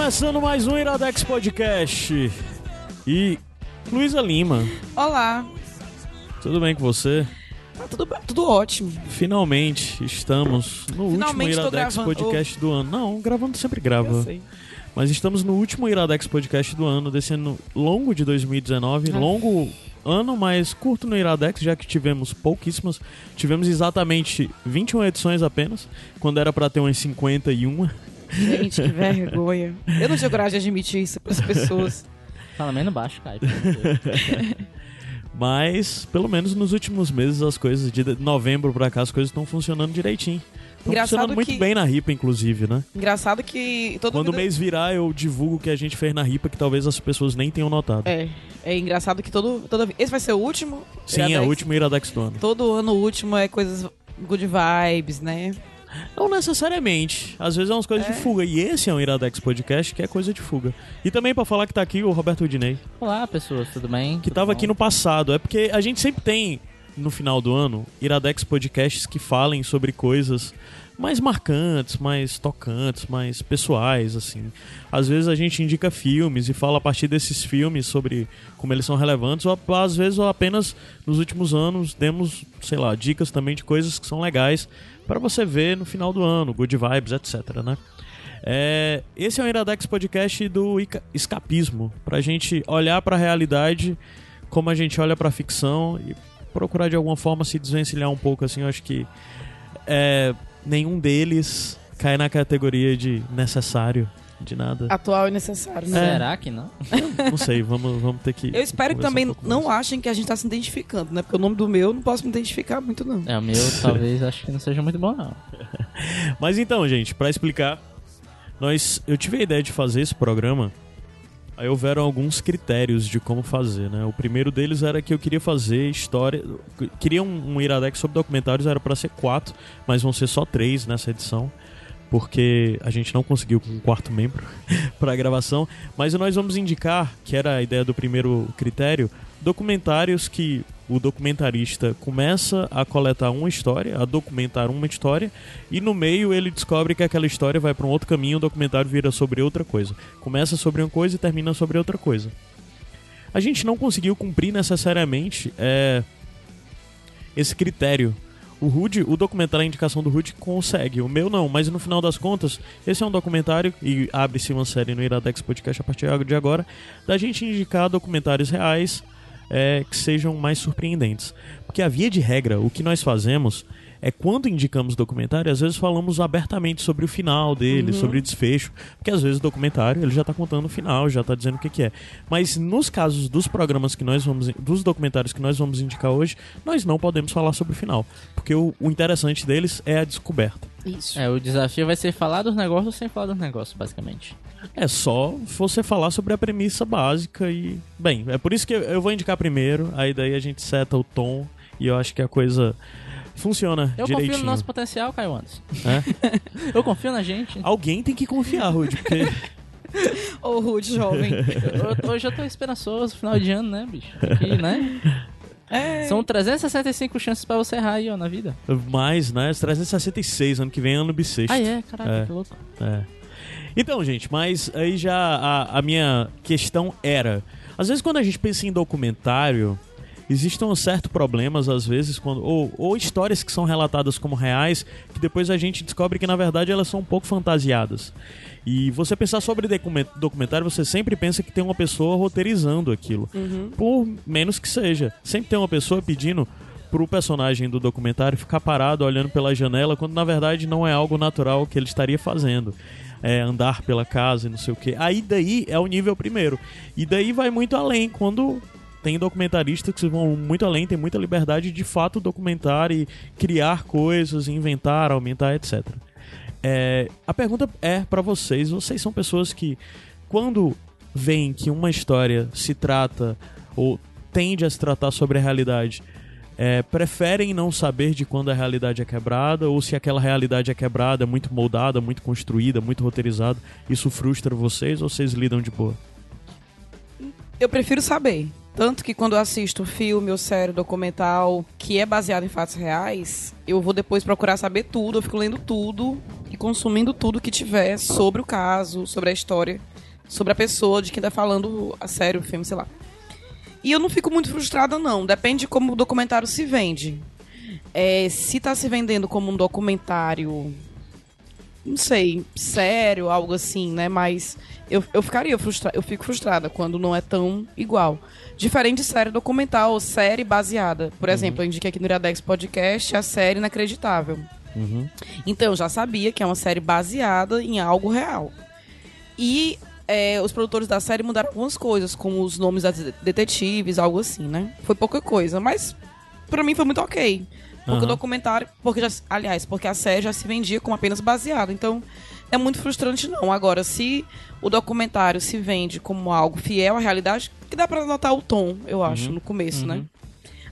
Começando mais um Iradex Podcast. E Luísa Lima, Olá, tudo bem com você? tá tudo, bem- tudo ótimo. Finalmente estamos no Finalmente último Iradex. Podcast do ano. Não, gravando sempre grava. Mas estamos no último Iradex Podcast do ano, desse ano longo de 2019. Ah. Longo ano, mas curto no Iradex, já que tivemos pouquíssimas. Tivemos exatamente 21 edições apenas, quando era pra ter umas 51. Gente, que vergonha. Eu não tinha coragem de admitir isso para as pessoas. Fala menos baixo, Caio. Mas, pelo menos nos últimos meses, as coisas de novembro pra cá, as coisas estão funcionando direitinho. Engraçado funcionando muito que- bem na RIPA, inclusive, né? Engraçado que todo Quando o mundo... mês virar, eu divulgo o que a gente fez na RIPA, que talvez as pessoas nem tenham notado. É, é engraçado que todo, toda Esse vai ser o último? Sim, é Iradex? o último Iradex do ano. Todo ano o último é coisas good vibes, né? Não necessariamente. Às vezes é umas coisas É. de fuga. E esse é um Iradex Podcast que é coisa de fuga. E também pra falar que tá aqui o Roberto Udinei, Olá, pessoas, tudo bem? que Tudo tava bom? aqui no passado. É porque a gente sempre tem, no final do ano, Iradex Podcasts que falem sobre coisas mais marcantes, mais tocantes, mais pessoais, assim. Às vezes a gente indica filmes e fala a partir desses filmes sobre como eles são relevantes, ou às vezes ou apenas nos últimos anos demos, sei lá, dicas também de coisas que são legais para você ver no final do ano, good vibes, etc, né? É, esse é o Iradex Podcast do escapismo, pra gente olhar pra realidade como a gente olha pra ficção e procurar de alguma forma se desvencilhar um pouco, assim, eu acho que é, nenhum deles cai na categoria de necessário de nada. Atual e necessário, né? Será que não? Não sei, vamos, vamos ter que. Eu espero que também um não mais. achem que a gente tá se identificando, né? Porque o nome do meu eu não posso me identificar muito, não. É, o meu talvez acho que não seja muito bom, não. Mas então, gente, pra explicar, nós, eu tive a ideia de fazer esse programa. Aí houveram alguns critérios de como fazer, né? O primeiro deles era que eu queria fazer história, queria um, um iradex sobre documentários, era pra ser quatro, mas vão ser só três nessa edição, porque a gente não conseguiu com um quarto membro pra gravação. Mas nós vamos indicar, que era a ideia do primeiro critério, documentários que o documentarista começa a coletar uma história, a documentar uma história, e no meio ele descobre que aquela história vai para um outro caminho, o documentário vira sobre outra coisa. Começa sobre uma coisa e termina sobre outra coisa. A gente não conseguiu cumprir necessariamente é, esse critério. O Rude, o documentário, a indicação do Rude consegue, o meu não, mas no final das contas, esse é um documentário e abre-se uma série no Iradex Podcast a partir de agora, da gente indicar documentários reais é, que sejam mais surpreendentes. Porque a via de regra, o que nós fazemos é quando indicamos documentário, às vezes falamos abertamente sobre o final dele, sobre o desfecho, porque às vezes o documentário ele já tá contando o final, já tá dizendo o que, que é. Mas nos casos dos programas que nós vamos, dos documentários que nós vamos indicar hoje, nós não podemos falar sobre o final, porque o, o interessante deles é a descoberta. Isso. É, o desafio vai ser falar dos negócios sem falar dos negócios, basicamente. É só você falar sobre a premissa básica e. Bem, é por isso que eu- eu vou indicar primeiro, aí daí a gente seta o tom e eu acho que a coisa funciona Eu direitinho. confio no nosso potencial, Caio Anderson. É? Eu confio na gente. Alguém tem que confiar, Rude, porque. Ô, Rude, jovem. Eu- hoje eu tô esperançoso, final de ano, né, bicho? Aqui, né? É. São 365 chances pra você errar aí, ó, na vida. Mais, né? 366, ano que vem é ano bissexto. Ah, é? Caraca, É. que louco. É. Então, gente, mas aí já a, a minha questão era: às vezes quando a gente pensa em documentário, existem um certo problemas, às vezes, quando, ou, ou histórias que são relatadas como reais, que depois a gente descobre que na verdade elas são um pouco fantasiadas. E você pensar sobre document- documentário, você sempre pensa que tem uma pessoa roteirizando aquilo. Por menos que seja. Sempre tem uma pessoa pedindo pro personagem do documentário ficar parado olhando pela janela, quando na verdade não é algo natural que ele estaria fazendo. é, andar pela casa e não sei o que. Aí daí é o nível primeiro. E daí vai muito além, quando tem documentaristas que vão muito além, tem muita liberdade de, de fato documentar e criar coisas, inventar, aumentar, etc. É, a pergunta é para vocês: vocês são pessoas que, quando veem que uma história se trata ou tende a se tratar sobre a realidade, é, preferem não saber de quando a realidade é quebrada ou se aquela realidade é quebrada, muito moldada, muito construída, muito roteirizada, isso frustra vocês ou vocês lidam de boa? Eu prefiro saber. Tanto que quando eu assisto filme ou série documental que é baseado em fatos reais, eu vou depois procurar saber tudo, eu fico lendo tudo e consumindo tudo que tiver sobre o caso, sobre a história, sobre a pessoa de quem tá falando a sério o filme, sei lá. E eu não fico muito frustrada, não. Depende de como o documentário se vende. É, se tá se vendendo como um documentário, não sei, sério, algo assim, né? Mas eu, eu ficaria frustrada, eu fico frustrada quando não é tão igual. Diferente de série documental ou série baseada. Por exemplo, eu indiquei aqui no Iradex Podcast a série Inacreditável. Uhum. Então, eu já sabia que é uma série baseada em algo real. E é, os produtores da série mudaram algumas coisas, como os nomes das detetives, algo assim, né? Foi pouca coisa, mas pra mim foi muito ok. Porque Aham. o documentário, porque já, aliás, porque a série já se vendia como apenas baseado. Então, é muito frustrante não. Agora, se o documentário se vende como algo fiel à realidade, que dá pra notar o tom, eu acho, no começo, né?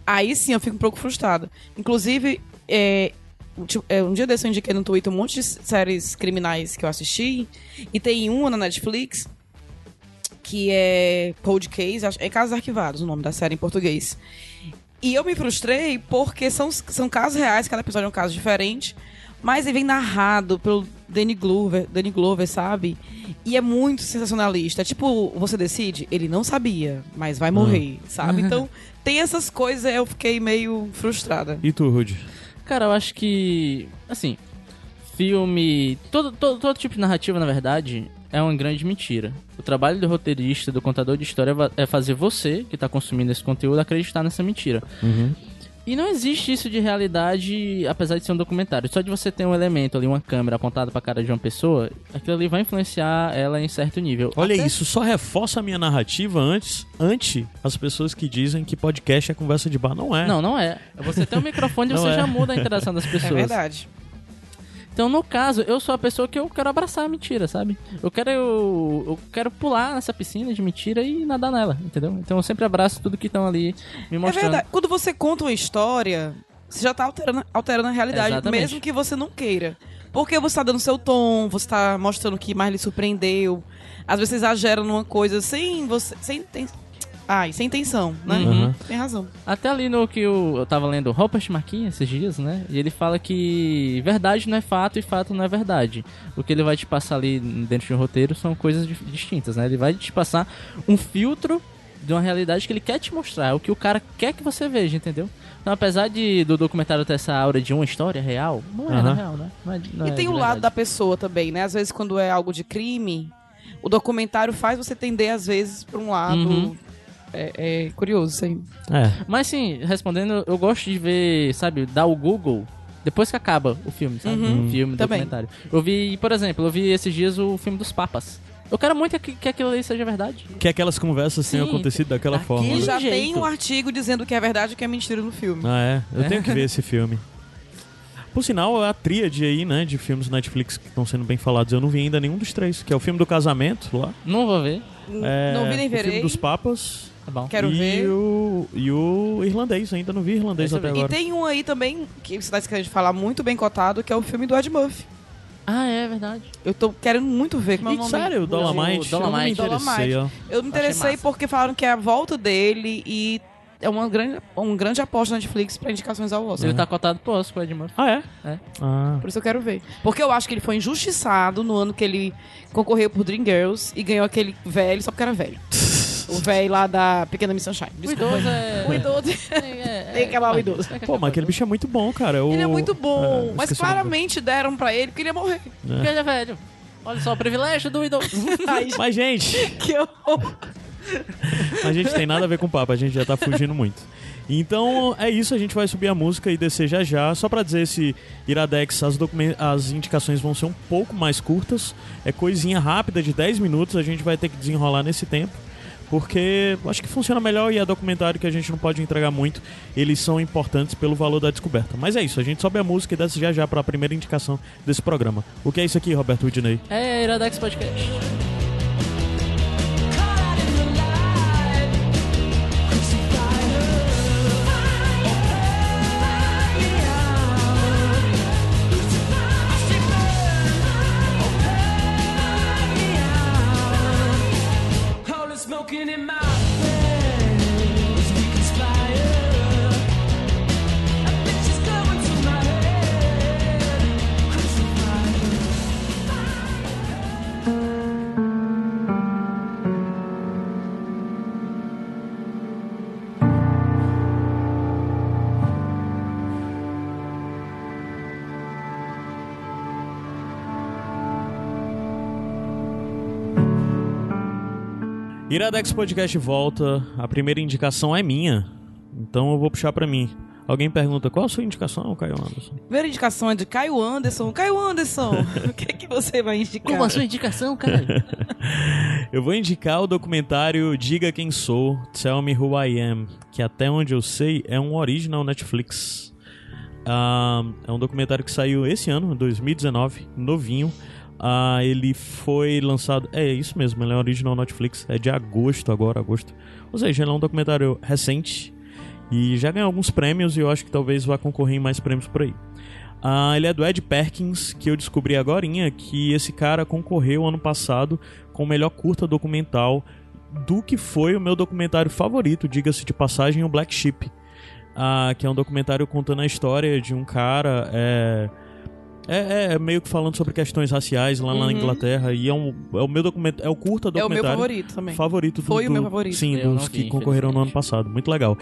Aí sim eu fico um pouco frustrada. Inclusive, é, um é, um dia desse eu indiquei no Twitter um monte de séries criminais que eu assisti. E tem uma na Netflix que é Cold Case, é Casos Arquivados o nome da série em português. E eu me frustrei porque são, são casos reais, cada episódio é um caso diferente. Mas ele vem narrado pelo Danny Glover, Danny Glover, sabe? E é muito sensacionalista. Tipo, você decide, ele não sabia, mas vai morrer, sabe? Então, tem essas coisas, eu fiquei meio frustrada. E tu, Rudy? Cara, eu acho que. Assim. Filme. Todo, todo, todo tipo de narrativa, na verdade, é uma grande mentira. O trabalho do roteirista, do contador de história, é fazer você, que tá consumindo esse conteúdo, acreditar nessa mentira. E não existe isso de realidade, apesar de ser um documentário. Só de você ter um elemento ali, uma câmera apontada pra cara de uma pessoa, aquilo ali vai influenciar ela em certo nível. Olha Até- isso, só reforça a minha narrativa antes, ante as pessoas que dizem que podcast é conversa de bar. Não é. Não, não é. Você tem um microfone e você é. já muda a interação das É pessoas. verdade. Então, no caso, eu sou a pessoa que eu quero abraçar a mentira, sabe? Eu quero, eu, eu quero pular nessa piscina de mentira e nadar nela, entendeu? Então eu sempre abraço tudo que estão ali me É mostrando. verdade. Quando você conta uma história, você já tá alterando, alterando a realidade, Exatamente. mesmo que você não queira. Porque você tá dando seu tom, você tá mostrando o que mais lhe surpreendeu. Às vezes você exagera numa coisa sem você. Sem, ten- Ai, sem intenção, né? Uhum. Tem razão. Até ali no que eu, eu tava lendo Robert Marquinhos esses dias, né? E ele fala que verdade não é fato e fato não é verdade. O que ele vai te passar ali dentro de um roteiro são coisas di- distintas, né? Ele vai te passar um filtro de uma realidade que ele quer te mostrar, é o que o cara quer que você veja, entendeu? Então, apesar de do documentário ter essa aura de uma história real, não é na Aham. real, né? Não é- não e é tem o lado verdade. da pessoa também, né? Às vezes, quando é algo de crime, o documentário faz você tender, às vezes, pra um lado. Uhum. É, é curioso isso aí. É. Mas sim, respondendo, eu gosto de ver, sabe, dar o Google depois que acaba o filme, sabe? Uhum, O filme, também. documentário. Eu vi, por exemplo, eu vi esses dias o filme dos Papas. Eu quero muito que, que aquilo ali seja verdade. Que aquelas conversas tenham Sim, acontecido daquela forma. Né? já tem um artigo dizendo que é verdade e que é mentira no filme. Ah, é? Eu tenho que ver esse filme. Por sinal, a tríade aí, né, de filmes Netflix que estão sendo bem falados, eu não vi ainda nenhum dos três. Que é o filme do casamento, lá. Não vou ver, É, não vi nem O filme verei. dos papas. Tá bom. Quero e ver. O, e o irlandês, ainda não vi irlandês eu até vi. E agora. tem um aí também, que você tá querendo falar muito bem cotado, que é o filme do Ed Murphy. Ah, é verdade. Eu tô querendo muito ver. Como é o nome? sério, o Dolomite? Eu não me Dolomite. interessei, ó. Eu me interessei porque falaram que é a volta dele e é uma grande, uma grande aposta na Netflix pra indicações ao Oscar. Ele tá cotado pro Oscar, o Ed Murphy. Ah, é? É. Ah. Por isso eu quero ver. Porque eu acho que ele foi injustiçado no ano que ele concorreu por Dreamgirls e ganhou aquele velho só porque era velho. O velho lá da Pequena Miss Sunshine. O Desculpa. idoso é... O idoso. é, Tem que acabar o idoso. Que Pô, mas aquele o bicho é muito bom, cara. O... Ele é muito bom, É, mas o claramente deram pra ele porque ele ia morrer. Porque ele é velho. Olha só, o privilégio do idoso. Mas, gente, que horror. a gente tem nada a ver com papo, a gente já tá fugindo muito. Então é isso, a gente vai subir a música e descer já já. Só pra dizer esse Iradex, as, as indicações vão ser um pouco mais curtas. É coisinha rápida de 10 minutos, a gente vai ter que desenrolar nesse tempo. Porque acho que funciona melhor e é documentário que a gente não pode entregar muito. Eles são importantes pelo valor da descoberta. Mas é isso, a gente sobe a música e desce já já para a primeira indicação desse programa. O que é isso aqui, Roberto Udinei? É Iradex Podcast. Smoking in my Iradex Podcast volta. A primeira indicação é minha. Então eu vou puxar pra mim. Alguém pergunta qual a sua indicação, Caio Anderson? Primeira indicação é de Caio Anderson. Caio Anderson, o que, é que você vai indicar? Como a sua indicação, cara? Eu vou indicar o documentário Diga Quem Sou, Tell Me Who I Am, que até onde eu sei é um original Netflix. Ah, é um documentário que saiu esse ano, 2019, novinho. Ah, ele foi lançado. É isso mesmo, ele é original Netflix. É de agosto agora, agosto. Ou seja, ele é um documentário recente. E já ganhou alguns prêmios e eu acho que talvez vá concorrer em mais prêmios por aí. Ah, ele é do Ed Perkins, que eu descobri agora que esse cara concorreu ano passado com o melhor curta documental do que foi o meu documentário favorito, diga-se de passagem, o Black Sheep. Ah, que é um documentário contando a história de um cara. É, é, é meio que falando sobre questões raciais lá na Uhum. Inglaterra. E é, um, é o meu documento, é o curta É o documentário meu favorito também. favorito do, Foi o do- meu favorito. Sim, Eu dos não que vi, concorreram no ano passado. Muito legal.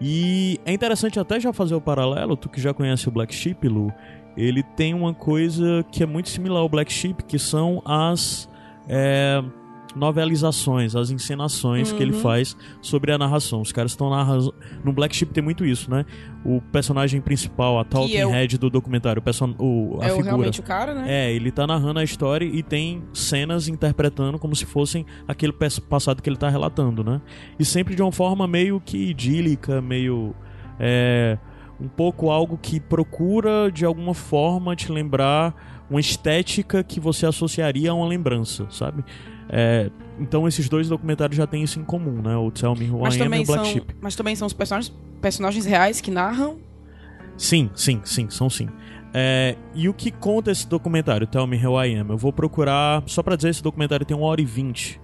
E é interessante até já fazer o paralelo, tu que já conhece o Black Sheep, Lu, ele tem uma coisa que é muito similar ao Black Sheep, que são as é, novelizações, as encenações que ele Uhum. faz sobre a narração. Os caras estão narrando. No Black Sheep tem muito isso, né? O personagem principal, a Talking é o- Head do documentário, o person... o, a é o, figura. realmente o cara, né? É, ele tá narrando a história e tem cenas interpretando como se fossem aquele passado que ele tá relatando, né? E sempre de uma forma meio que idílica, meio. É, um pouco algo que procura de alguma forma te lembrar uma estética que você associaria a uma lembrança, sabe? É, então esses dois documentários já têm isso em comum, né? O Tell Me Who Mas I Am e o Black são, Sheep. mas também são os personagens, personagens reais que narram. Sim, sim, sim, são sim. É, e o que conta esse documentário, Tell Me How I Am? Eu vou procurar, só pra dizer, esse documentário tem uma hora e vinte.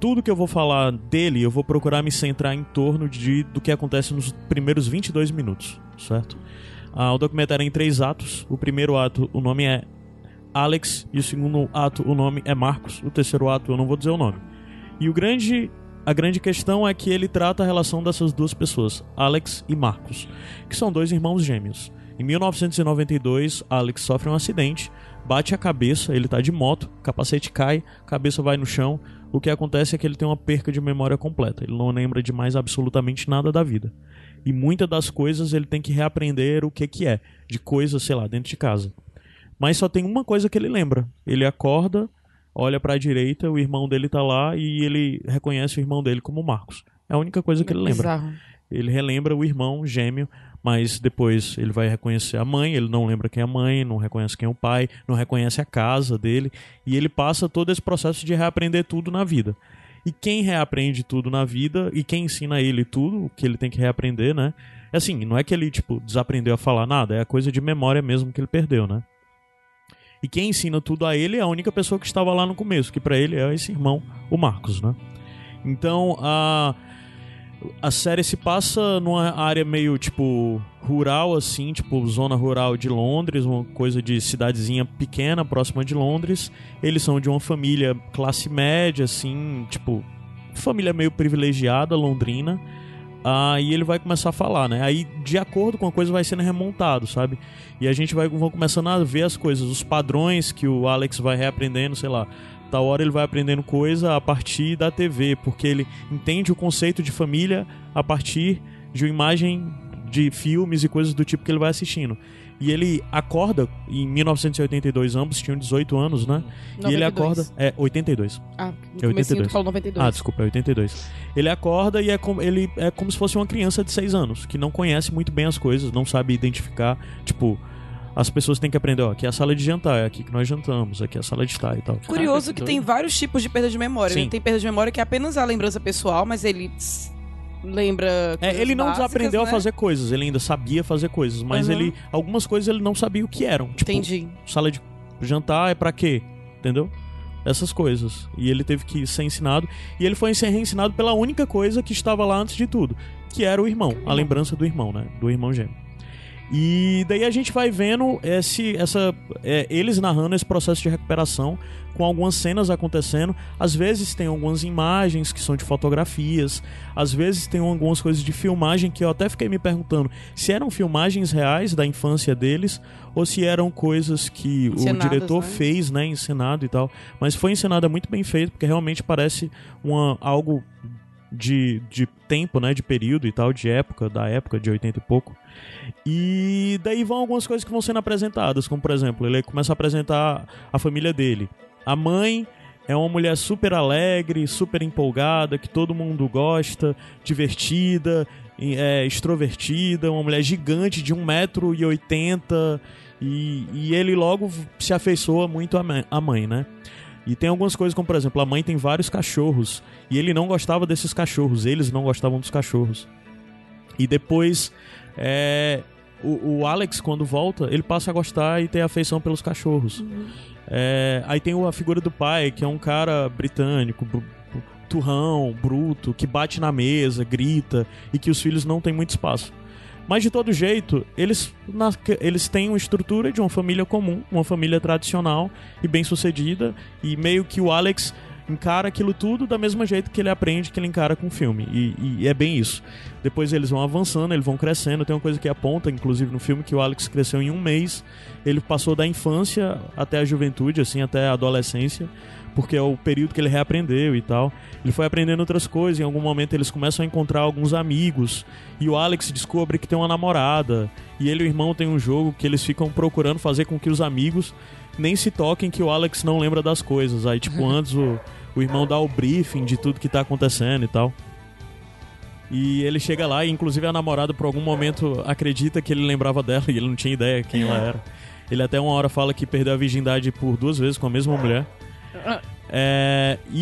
Tudo que eu vou falar dele, eu vou procurar me centrar em torno de, do que acontece nos primeiros 22 minutos, certo? Ah, o documentário é em três atos. O primeiro ato, o nome é Alex, e o segundo ato, o nome é Marcos. O terceiro ato, eu não vou dizer o nome. E o grande, a grande questão é que ele trata a relação dessas duas pessoas, Alex e Marcos, que são dois irmãos gêmeos. Em 1992, Alex sofre um acidente, bate a cabeça, ele tá de moto, capacete cai, cabeça vai no chão. O que acontece é que ele tem uma perca de memória completa, ele não lembra de mais absolutamente nada da vida. E muitas das coisas ele tem que reaprender o que que é, de coisas, sei lá, dentro de casa. Mas só tem uma coisa que ele lembra. Ele acorda, olha pra direita, o irmão dele tá lá e ele reconhece o irmão dele como Marcos. É a única coisa que ele lembra. Bizarro. Ele relembra o irmão gêmeo, mas depois ele vai reconhecer a mãe, ele não lembra quem é a mãe, não reconhece quem é o pai, não reconhece a casa dele, e ele passa todo esse processo de reaprender tudo na vida. E quem reaprende tudo na vida e quem ensina ele tudo, o que ele tem que reaprender, né? É assim, não é que ele, tipo, desaprendeu a falar nada, é a coisa de memória mesmo que ele perdeu, né? E quem ensina tudo a ele é a única pessoa que estava lá no começo, que pra ele é esse irmão, o Marcos, né? Então, a a série se passa numa área meio tipo rural assim, tipo zona rural de Londres, uma coisa de cidadezinha pequena próxima de Londres. Eles são de uma família classe média assim, tipo família meio privilegiada londrina. Ah, e ele vai começar a falar, né? Aí, de acordo com a coisa, vai sendo remontado, sabe? E a gente vai vão começando a ver as coisas, os padrões que o Alex vai reaprendendo, sei lá. tal hora ele vai aprendendo coisa a partir da TV, porque ele entende o conceito de família a partir de uma imagem de filmes e coisas do tipo que ele vai assistindo. E ele acorda em 1982, ambos tinham 18 anos, né? E ele 92. acorda. É, 82. Ah, no É comecinho 82. tu falou 92. Ah, desculpa, é 82. Ele acorda e é como, ele é como se fosse uma criança de 6 anos, que não conhece muito bem as coisas, não sabe identificar. Tipo, as pessoas têm que aprender, ó, aqui é a sala de jantar, é aqui que nós jantamos, aqui é a sala de estar e tal. Curioso Caraca, que tem vários tipos de perda de memória. Sim. Ele tem perda de memória que é apenas a lembrança pessoal, mas ele lembra. É, ele não básicas, desaprendeu né? a fazer coisas, ele ainda sabia fazer coisas, mas Uhum. ele algumas coisas ele não sabia o que eram. Tipo, Entendi. sala de jantar é pra quê? Entendeu? Essas coisas. E ele teve que ser ensinado. E ele foi ser reensinado pela única coisa que estava lá antes de tudo, que era o irmão, a lembrança do irmão, né? Do irmão gêmeo. E daí a gente vai vendo esse, essa, é, eles narrando esse processo de recuperação com algumas cenas acontecendo. Às vezes tem algumas imagens que são de fotografias, às vezes tem algumas coisas de filmagem que eu até fiquei me perguntando se eram filmagens reais da infância deles ou se eram coisas que o diretor né? fez, né, encenado e tal. Mas foi encenado é muito bem feito porque realmente parece uma algo de, de tempo, né, de período e tal, de época, da época de 80 e pouco. E daí vão algumas coisas que vão sendo apresentadas, como por exemplo, ele começa a apresentar a família dele. A mãe é uma mulher super alegre, super empolgada, que todo mundo gosta, divertida, é, extrovertida, uma mulher gigante de 1,80m e, e ele logo se afeiçoa muito à mãe, né? E tem algumas coisas, como por exemplo, a mãe tem vários cachorros e ele não gostava desses cachorros, eles não gostavam dos cachorros. E depois, é, o, o Alex, quando volta, ele passa a gostar e ter afeição pelos cachorros. É, aí tem a figura do pai, que é um cara britânico, turrão, bruto, que bate na mesa, grita e que os filhos não têm muito espaço. Mas de todo jeito, eles, na- eles têm uma estrutura de uma família comum, uma família tradicional e bem sucedida, e meio que o Alex encara aquilo tudo da mesma jeito que ele aprende que ele encara com o filme. E, e é bem isso. Depois eles vão avançando, eles vão crescendo. Tem uma coisa que aponta, inclusive, no filme, que o Alex cresceu em um mês. Ele passou da infância até a juventude, assim, até a adolescência, porque é o período que ele reaprendeu e tal. Ele foi aprendendo outras coisas. Em algum momento eles começam a encontrar alguns amigos. E o Alex descobre que tem uma namorada. E ele e o irmão têm um jogo que eles ficam procurando fazer com que os amigos nem se toquem que o Alex não lembra das coisas. Aí, tipo, antes o, o irmão dá o briefing de tudo que tá acontecendo e tal. E ele chega lá e, inclusive, a namorada, por algum momento, acredita que ele lembrava dela e ele não tinha ideia quem ela era. Ele até uma hora fala que perdeu a virgindade por duas vezes com a mesma mulher. É, e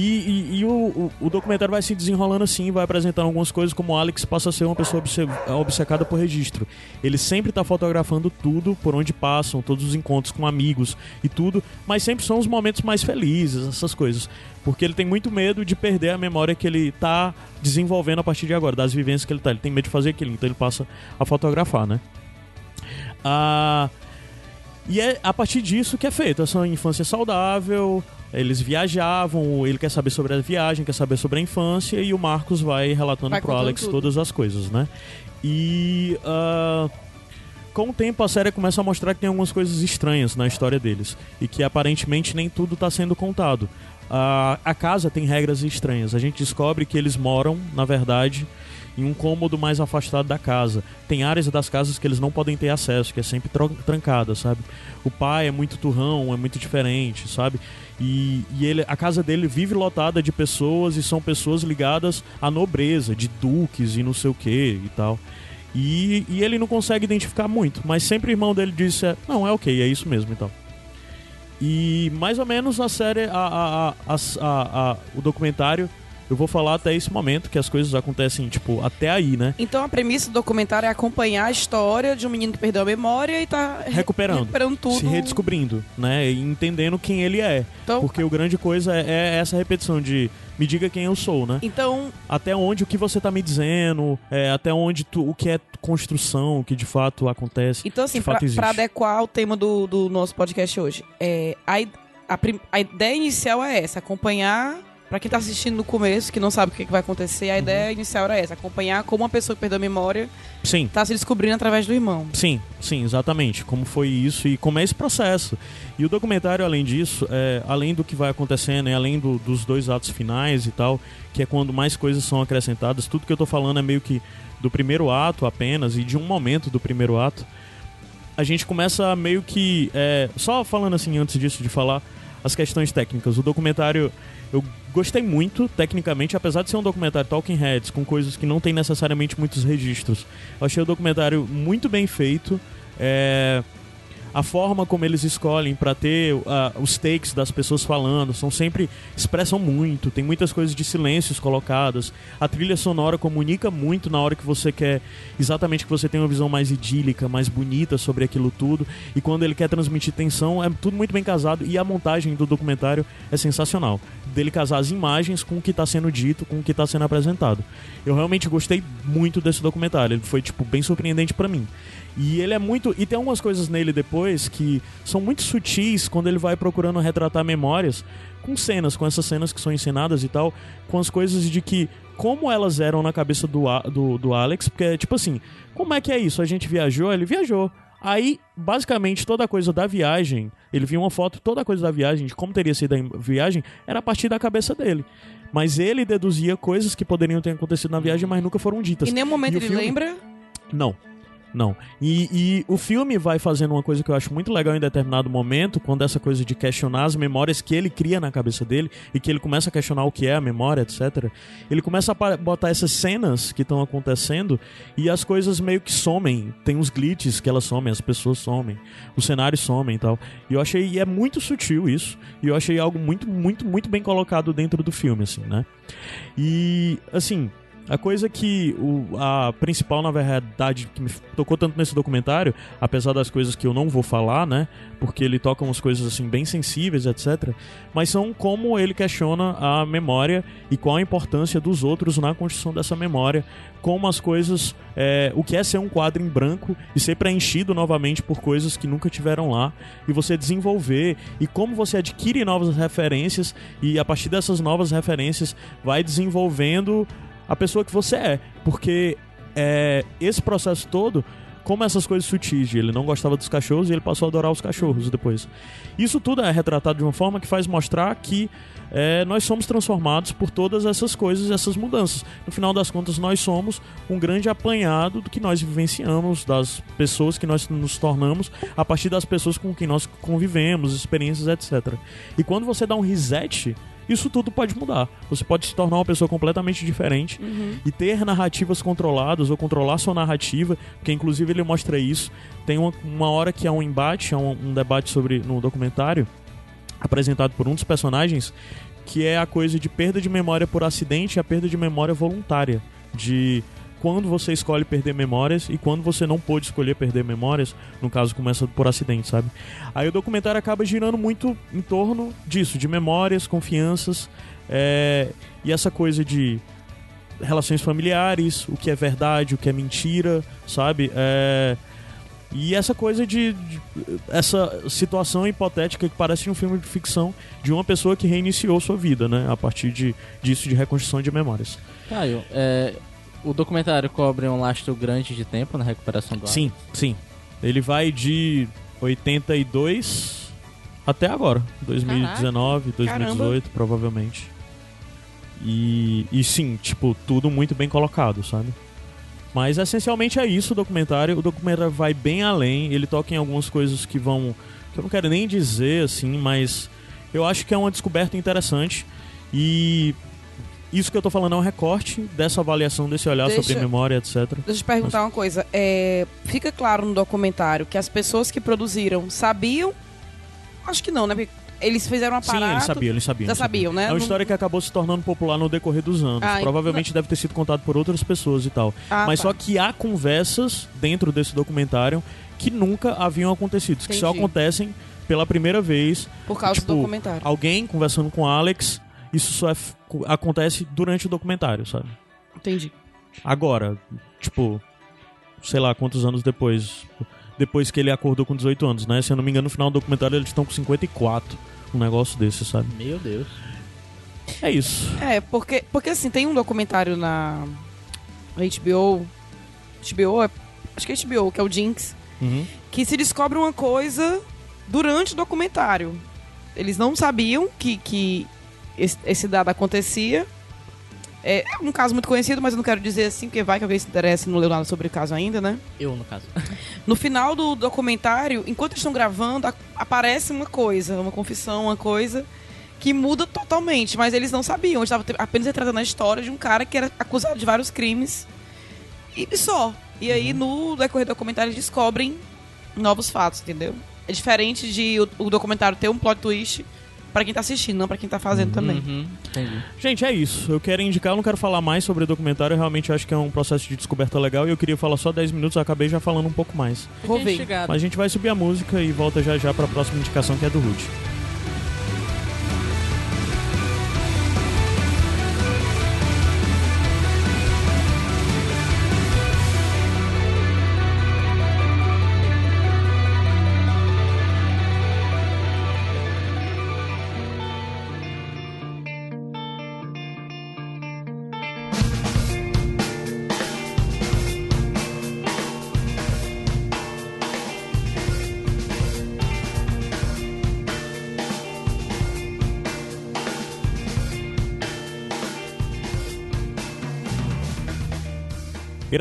e- e o, o- documentário vai se desenrolando assim, vai apresentando algumas coisas, como Alex passa a ser uma pessoa obce- obcecada por registro. Ele sempre tá fotografando tudo por onde passam, todos os encontros com amigos e tudo, mas sempre são os momentos mais felizes, essas coisas. Porque ele tem muito medo de perder a memória que ele tá desenvolvendo a partir de agora, das vivências que ele tá. Ele tem medo de fazer aquilo, então ele passa a fotografar, né? Ah. E é a partir disso que é feito essa infância saudável. Eles viajavam, ele quer saber sobre a viagem, quer saber sobre a infância, e o Marcos vai relatando Vai pro Alex tudo. todas as coisas, né? E ah, com o tempo a série começa a mostrar que tem algumas coisas estranhas na história deles. E que aparentemente nem tudo está sendo contado. Ah, a casa tem regras estranhas. A gente descobre que eles moram, na verdade, em um cômodo mais afastado da casa. Tem áreas das casas que eles não podem ter acesso, que é sempre trancada, sabe? O pai é muito turrão, é muito diferente, sabe? E, e ele, a casa dele vive lotada de pessoas e são pessoas ligadas à nobreza, de duques e não sei o que e tal. E, e ele não consegue identificar muito, mas sempre o irmão dele disse: é, Não, é ok, é isso mesmo então. E mais ou menos a série, a, a- a- o documentário, eu vou falar até esse momento, que as coisas acontecem, tipo, até aí, né? Então a premissa do documentário é acompanhar a história de um menino que perdeu a memória e tá re- Recuperando. recuperando tudo. Se redescobrindo, né? E entendendo quem ele é. Então, Porque o grande coisa é, é essa repetição de me diga quem eu sou, né? então Até onde o que você tá me dizendo, é, até onde tu, o que é construção, o que de fato acontece. Então, assim, pra, pra adequar o tema do, do nosso podcast hoje, é, a, a, a ideia inicial é essa, acompanhar Pra quem tá assistindo no começo, que não sabe o que, que vai acontecer, Uhum. a ideia inicial era essa: acompanhar como uma pessoa que perdeu a memória Sim, tá se descobrindo através do irmão. Sim, sim, exatamente. Como foi isso e como é esse processo. E o documentário, além disso, é, além do que vai acontecendo e além do- dos dois atos finais e tal, que é quando mais coisas são acrescentadas, tudo que eu tô falando é meio que do primeiro ato apenas e de um momento do primeiro ato. A gente começa meio que. é, só falando assim antes disso de falar as questões técnicas. O documentário eu gostei muito, tecnicamente, apesar de ser um documentário Talking Heads, com coisas que não tem necessariamente muitos registros. Eu achei o documentário muito bem feito. É, a forma como eles escolhem pra ter ah, os takes das pessoas falando são sempre expressam muito tem muitas coisas de silêncios colocadas a trilha sonora comunica muito na hora que você quer exatamente que você tenha uma visão mais idílica mais bonita sobre aquilo tudo e quando ele quer transmitir tensão é tudo muito bem casado e a montagem do documentário é sensacional dele casar as imagens com o que está sendo dito com o que está sendo apresentado eu realmente gostei muito desse documentário ele foi tipo bem surpreendente pra mim e ele é muito. E tem algumas coisas nele depois que são muito sutis quando ele vai procurando retratar memórias com cenas, com essas cenas que são encenadas e tal, com as coisas de que. Como elas eram na cabeça do, do, do Alex, porque, tipo assim, como é que é isso? A gente viajou, ele viajou. Aí, basicamente, toda a coisa da viagem, ele viu uma foto, toda a coisa da viagem, de como teria sido a viagem, era a partir da cabeça dele. Mas ele deduzia coisas que poderiam ter acontecido na viagem, mas nunca foram ditas. Em nenhum momento ele filme? lembra. Não. Não. E, e o filme vai fazendo uma coisa que eu acho muito legal em determinado momento, quando essa coisa de questionar as memórias que ele cria na cabeça dele e que ele começa a questionar o que é a memória, etc. Ele começa a botar essas cenas que estão acontecendo e as coisas meio que somem. Tem uns glitches que elas somem, as pessoas somem, os cenários somem e tal. E eu achei, e é muito sutil isso, e eu achei algo muito, muito, muito bem colocado dentro do filme, assim, né? E, assim, a coisa que o, a principal, na verdade, que me tocou tanto nesse documentário, apesar das coisas que eu não vou falar, né? Porque ele toca umas coisas assim bem sensíveis, etc. Mas são como ele questiona a memória e qual a importância dos outros na construção dessa memória, como as coisas, é, o que é ser um quadro em branco e ser preenchido novamente por coisas que nunca tiveram lá e você desenvolver e como você adquire novas referências e a partir dessas novas referências vai desenvolvendo a pessoa que você é. Porque é, esse processo todo, como essas coisas sutis, de ele não gostava dos cachorros e ele passou a adorar os cachorros depois. Isso tudo é retratado de uma forma que faz mostrar que é, nós somos transformados por todas essas coisas, essas mudanças. No final das contas, nós somos um grande apanhado do que nós vivenciamos, das pessoas que nós nos tornamos, a partir das pessoas com quem nós convivemos, experiências, etc. E quando você dá um reset, isso tudo pode mudar. Você pode se tornar uma pessoa completamente diferente e ter narrativas controladas ou controlar sua narrativa, porque inclusive ele mostra isso. Tem uma, uma hora que há um embate, há um, um debate sobre no documentário apresentado por um dos personagens, que é a coisa de perda de memória por acidente e a perda de memória voluntária, de quando você escolhe perder memórias e quando você não pôde escolher perder memórias, no caso começa por acidente, sabe? Aí o documentário acaba girando muito em torno disso, de memórias, confianças, é, e essa coisa de relações familiares, o que é verdade, o que é mentira, sabe? É, e essa coisa de, de- essa situação hipotética que parece um filme de ficção de uma pessoa que reiniciou sua vida, né? A partir de, disso de reconstrução de memórias. Caio, é, o documentário cobre um lastro grande de tempo na recuperação do Sim, sim. Ele vai de 82 até agora, 2019, 2018, provavelmente. E, e sim, tipo, tudo muito bem colocado, sabe? Mas essencialmente é isso o documentário. O documentário vai bem além, ele toca em algumas coisas que vão. que eu não quero nem dizer assim, mas eu acho que é uma descoberta interessante. E isso que eu tô falando é um recorte dessa avaliação, desse olhar Deixa- sobre memória, etc. Deixa eu te perguntar uma coisa. É, fica claro no documentário que as pessoas que produziram sabiam. Acho que não, né? Porque eles fizeram uma Sim, parada. eles sabiam, eles sabiam. Já eles sabiam. sabiam, né? É uma Não- história que acabou se tornando popular no decorrer dos anos. Ah, Provavelmente deve ter sido contado por outras pessoas e tal. Ah, Mas tá. só que há conversas dentro desse documentário que nunca haviam acontecido, que só Entendi. acontecem pela primeira vez. Por causa tipo, do documentário. Alguém conversando com Alex, isso só é f- acontece durante o documentário, sabe? Entendi. Agora, tipo, sei lá quantos anos depois. Depois que ele acordou com 18 anos, né? Se eu não me engano, no final do documentário eles estão com 54. Um negócio desse, sabe? Meu Deus. É isso. É, porque, porque assim, tem um documentário na HBO. HBO, acho que é HBO, que é o Jinx, Uhum. que se descobre uma coisa durante o documentário. Eles não sabiam que, que esse, esse dado acontecia. É é um caso muito conhecido, mas eu não quero dizer assim, porque vai que alguém se interessa e não leu nada sobre o caso ainda, né? Eu, no caso. No final do documentário, enquanto eles estão gravando, a- aparece uma coisa, uma confissão, uma coisa que muda totalmente, mas eles não sabiam. Te- apenas retratando a história de um cara que era acusado de vários crimes e só. E aí, no decorrer do documentário, eles descobrem novos fatos, entendeu? É diferente de o, o documentário ter um plot twist pra quem tá assistindo, não pra quem tá fazendo também. Uhum, entendi. Gente, é isso. Eu quero indicar, eu não quero falar mais sobre o documentário. Eu realmente acho que é um processo de descoberta legal e eu queria falar só 10 minutos, eu acabei já falando um pouco mais. Vou ver. Mas a gente vai subir a música e volta já já pra próxima indicação que é do Rude.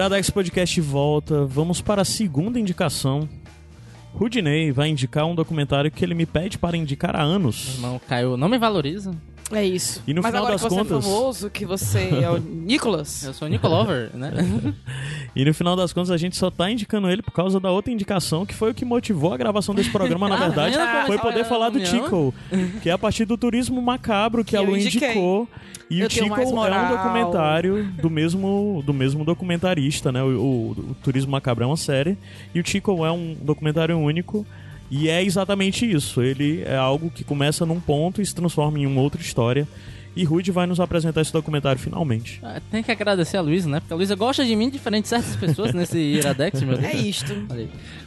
Iradex Podcast volta. Vamos para a segunda indicação. Rudinei vai indicar um documentário que ele me pede para indicar há anos. Irmão, Caio, não me valoriza. É isso. E no Mas final agora das que você contas- é famoso, que você é o Nicholas. Eu sou o Nicolover, né? E no final das contas a gente só tá indicando ele por causa da outra indicação, que foi o que motivou a gravação desse programa, na Tá verdade, como foi poder falar do? Tico, que é a partir do turismo macabro que, Que a eu Lu indicou. E Eu o Tico é um documentário do mesmo, do mesmo documentarista, né? O, o- o Turismo Macabro é uma série e o Tico é um documentário único. E é exatamente isso. Ele é algo que começa num ponto e se transforma em uma outra história. E Rude vai nos apresentar esse documentário finalmente. Ah, Tem que agradecer a Luísa, né? Porque a Luísa gosta de mim, diferente de certas pessoas nesse Iradex, meu Deus. É isto.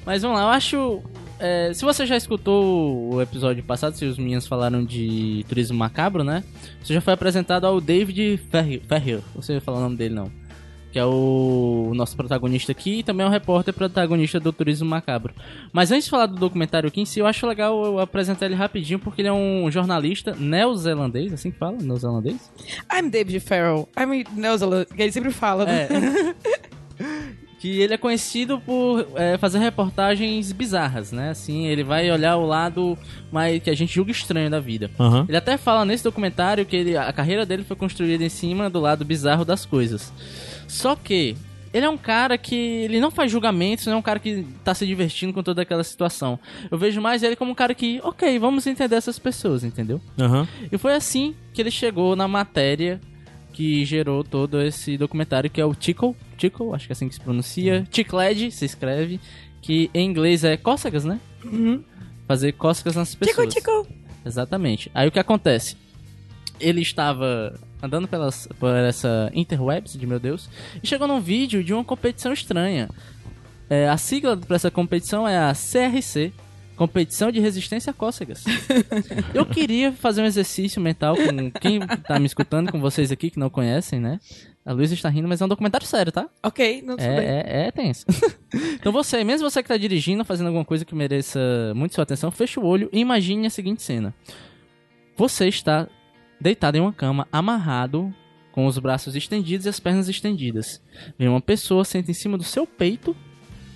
Mas vamos lá, eu acho. é, se você já escutou o episódio passado, se os meninos falaram de turismo macabro, né? Você já foi apresentado ao David Ferrier. Ferrier não sei falar o nome dele não. Que é o nosso protagonista aqui e também é um repórter protagonista do Turismo Macabro. Mas antes de falar do documentário aqui em si, eu acho legal eu apresentar ele rapidinho, porque ele é um jornalista neozelandês, assim que fala? Neozelandês? I'm David Farrell. I'm Neuzela, que ele sempre fala. né? É. que ele é conhecido por é, fazer reportagens bizarras, né? Assim, ele vai olhar o lado mais que a gente julga estranho da vida. Aham. Ele até fala nesse documentário que ele, a carreira dele foi construída em cima do lado bizarro das coisas. Só que ele é um cara que ele não faz julgamentos, não é um cara que tá se divertindo com toda aquela situação. Eu vejo mais ele como um cara que, ok, vamos entender essas pessoas, entendeu? Aham. E foi assim que ele chegou na matéria que gerou todo esse documentário, que é o Tickle, Tickle, acho que é assim que se pronuncia, Tickled, se escreve, que em inglês é cócegas, né? Fazer cócegas nas pessoas. Tico, tico. Exatamente. Aí o que acontece? Ele estava andando pelas, por essa interwebs de meu Deus e chegou num vídeo de uma competição estranha. É, a sigla para essa competição é a CRC, Competição de Resistência a Cócegas. Eu queria fazer um exercício mental com quem tá me escutando, com vocês aqui que não conhecem, né? A Luísa está rindo, mas é um documentário sério, tá? Ok, não tudo bem. É, é, é tenso. então você, mesmo você que tá dirigindo, fazendo alguma coisa que mereça muito sua atenção, feche o olho e imagine a seguinte cena. Você está deitado em uma cama, amarrado, com os braços estendidos e as pernas estendidas. Vem uma pessoa, senta em cima do seu peito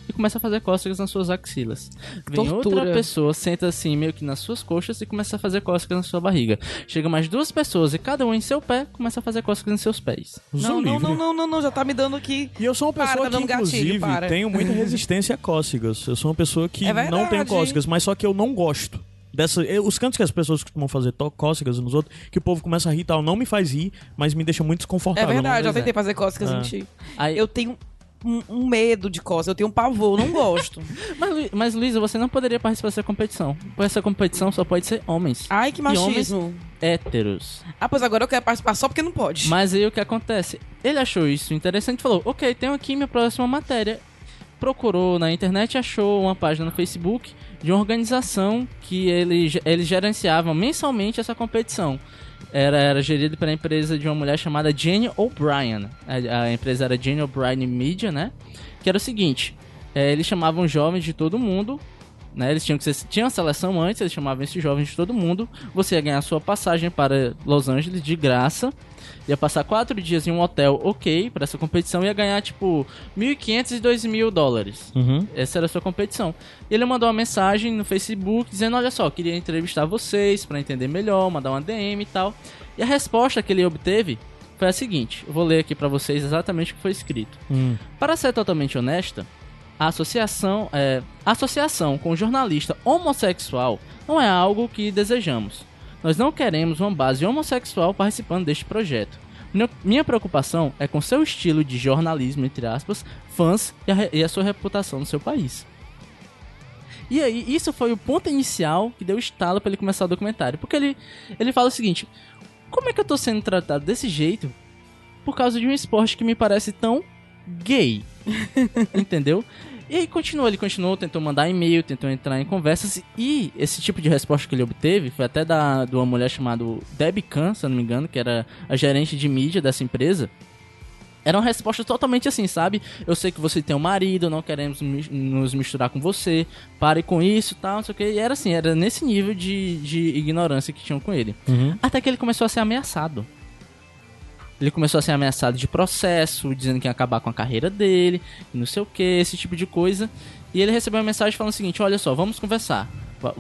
e começa a fazer cócegas nas suas axilas. Vem Tortura. outra pessoa, senta assim meio que nas suas coxas e começa a fazer cócegas na sua barriga. Chega mais duas pessoas e cada um em seu pé começa a fazer cócegas nos seus pés. Não, não, não, não, não, não, já tá me dando aqui. E eu sou uma Para, pessoa tá dando que, gatilho, inclusive, para. tenho muita resistência a cócegas. Eu sou uma pessoa que É não tem cócegas, mas só que eu não gosto. Dessa, eu- os cantos que as pessoas costumam fazer to- cócegas nos outros, que o povo começa a rir e tal, não me faz rir, mas me deixa muito É desconfortável. verdade, não- eu tentei fazer cócegas Ah. em ti. Aí, Eu tenho um, um medo de cócegas, eu tenho um pavor, não gosto. Mas, mas Luísa, você não poderia participar dessa competição. Porque essa competição só pode ser homens. Ai, que E homens machismo. héteros. Ah, pois agora eu quero participar só porque não pode. Mas aí o que acontece? Ele achou isso interessante e falou: Ok, tenho aqui minha próxima matéria. Procurou na internet achou uma página no Facebook de uma organização que ele, eles gerenciavam mensalmente essa competição. era, era gerido pela empresa de uma mulher chamada Jane O'Brien. A, a empresa era Jane O'Brien Media, né? Que era o seguinte: é, eles chamavam jovens de todo mundo. Né, eles tinham que ser, tinha uma seleção antes, eles chamavam esses jovens de todo mundo. Você ia ganhar sua passagem para Los Angeles de graça. Ia passar quatro dias em um hotel ok para essa competição. Ia ganhar tipo 1.500 e 2.000 dólares. Uhum. Essa era a sua competição. E ele mandou uma mensagem no Facebook dizendo: Olha só, queria entrevistar vocês para entender melhor, mandar uma DM e tal. E a resposta que ele obteve foi a seguinte: eu vou ler aqui para vocês exatamente o que foi escrito. Hum. Para ser totalmente honesta, a associação, é, associação com jornalista homossexual não é algo que desejamos. Nós não queremos uma base homossexual participando deste projeto. Minha- preocupação é com seu estilo de jornalismo, entre aspas, fãs e a, e a sua reputação no seu país. E aí, isso foi o ponto inicial que deu estalo para ele começar o documentário. Porque ele, ele fala o seguinte: como é que eu tô sendo tratado desse jeito por causa de um esporte que me parece tão gay? Entendeu? E aí continuou, ele continuou, tentou mandar e-mail, tentou entrar em conversas e esse tipo de resposta que ele obteve foi até da de uma mulher chamada Debbie Kahn, se eu não me engano, que era a gerente de mídia dessa empresa. Era uma resposta totalmente assim, sabe? Eu sei que você tem um marido, não queremos nos misturar com você, pare com isso tal, não sei o que. E era assim, era nesse nível de, de ignorância que tinham com ele. Uhum. Até que ele começou a ser ameaçado. Ele começou a ser ameaçado de processo, dizendo que ia acabar com a carreira dele, e não sei o que, esse tipo de coisa. E ele recebeu uma mensagem falando o seguinte: olha só, vamos conversar.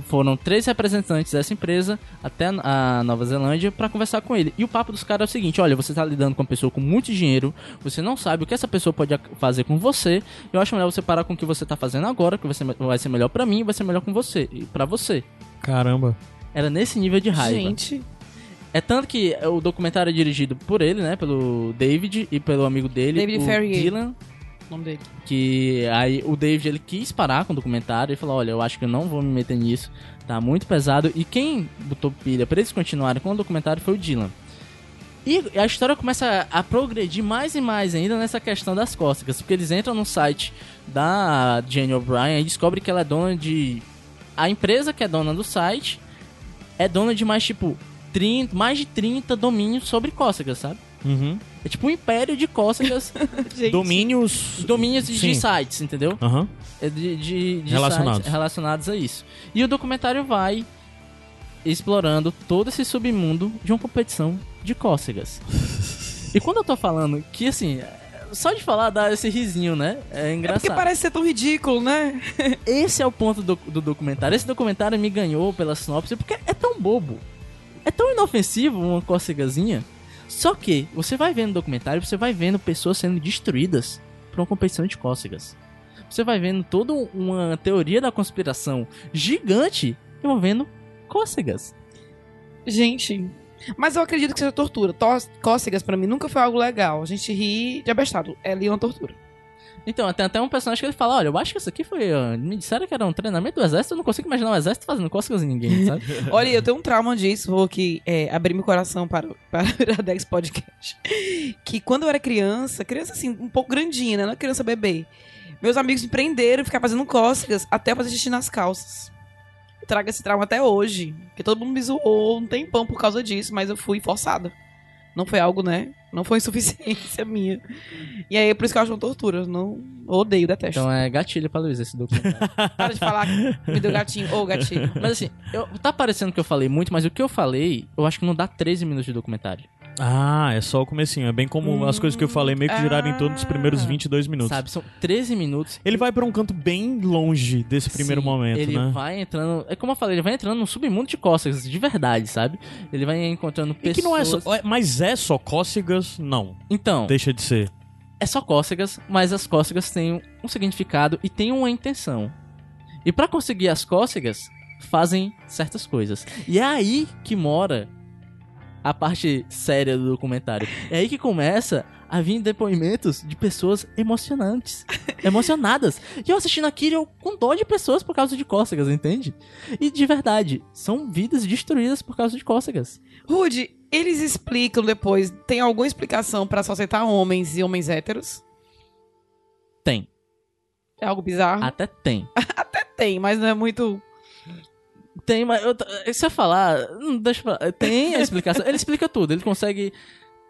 Foram três representantes dessa empresa até a Nova Zelândia para conversar com ele. E o papo dos caras é o seguinte: olha, você tá lidando com uma pessoa com muito dinheiro, você não sabe o que essa pessoa pode fazer com você. Eu acho melhor você parar com o que você tá fazendo agora, que vai ser, me- vai ser melhor para mim, vai ser melhor com você e para você. Caramba. Era nesse nível de raiva. Gente, É tanto que o documentário é dirigido por ele, né? Pelo David e pelo amigo dele, David o Ferrier. Dylan. o nome dele. Que aí o David ele quis parar com o documentário e falou: Olha, eu acho que eu não vou me meter nisso, tá muito pesado. E quem botou pilha pra eles continuarem com o documentário foi o Dylan. E a história começa a progredir mais e mais ainda nessa questão das cócegas, porque eles entram no site da Jane O'Brien e descobrem que ela é dona de. A empresa que é dona do site é dona de mais tipo 30, mais de 30 domínios sobre cócegas, sabe? Uhum. É tipo um império de cócegas, Domínios. domínios de Sim. sites, entendeu? É De, de, de Relacionados. sites relacionados a isso. E o documentário vai explorando todo esse submundo de uma competição de cócegas. e quando eu tô falando que, assim, só de falar dá esse risinho, né? É É porque engraçado. parece ser tão ridículo, né? Esse é o ponto do, do documentário. Esse documentário me ganhou pela sinopse porque é tão bobo. É tão inofensivo uma cócegazinha. Só que você vai vendo documentário, você vai vendo pessoas sendo destruídas por uma competição de cócegas. Você vai vendo toda uma teoria da conspiração gigante envolvendo cócegas. Gente. Mas eu acredito que seja tortura. Tos- Cócegas, pra mim, nunca foi algo legal. A gente ri de abestado. É ali uma tortura. Então, tem até um personagem que ele fala: Olha, eu acho que isso aqui foi. ó, Me disseram que era um treinamento do exército, eu não consigo imaginar o exército fazendo cócegas em ninguém, sabe? Olha, eu tenho um trauma disso, vou aqui é, abrir meu coração para, para o Iradex Podcast. Que quando eu era criança, criança assim, um pouco grandinha, né? Não é criança bebê. Meus amigos me prenderam ficar fazendo cócegas até eu fazer xixi nas calças. Eu trago esse trauma até hoje. Porque todo mundo me zoou um tempão por causa disso, mas eu fui forçada. Não foi algo, né? Não foi insuficiência minha. E aí, é por isso que eu acho uma tortura. Eu Não eu odeio, detesto. Então é gatilho pra Luiz esse documentário. Para de falar que me deu gatinho. Ô, gatinho. Mas assim, eu, tá parecendo que eu falei muito, mas o que eu falei, eu acho que não dá 13 minutos de documentário. Ah, é só o comecinho. É bem como as coisas que eu falei, meio que giraram em torno dos primeiros Ah. 22 minutos. Sabe? São 13 minutos. Ele vai pra um canto bem longe desse primeiro Sim, momento, ele né? vai entrando. É como eu falei, ele vai entrando num submundo de cócegas, de verdade, sabe? Ele vai encontrando E pessoas. que não é só. é- Mas é só cócegas? Não. Então, Deixa de ser. é só cócegas, mas as cócegas têm um significado e têm uma intenção. E pra conseguir as cócegas, fazem certas coisas. E é aí que mora a parte séria do documentário. É aí que começa a vir depoimentos de pessoas emocionantes, emocionadas. E eu assistindo aquilo eu com dó de pessoas por causa de cócegas, entende? E de verdade, são vidas destruídas por causa de cócegas. Rude, eles explicam depois, tem alguma explicação pra só aceitar homens e homens héteros? Tem, É algo bizarro? até tem. Até tem, mas não é muito Tem, mas eu, se eu falar, não deixa eu falar. Tem a explicação. Ele explica tudo. Ele consegue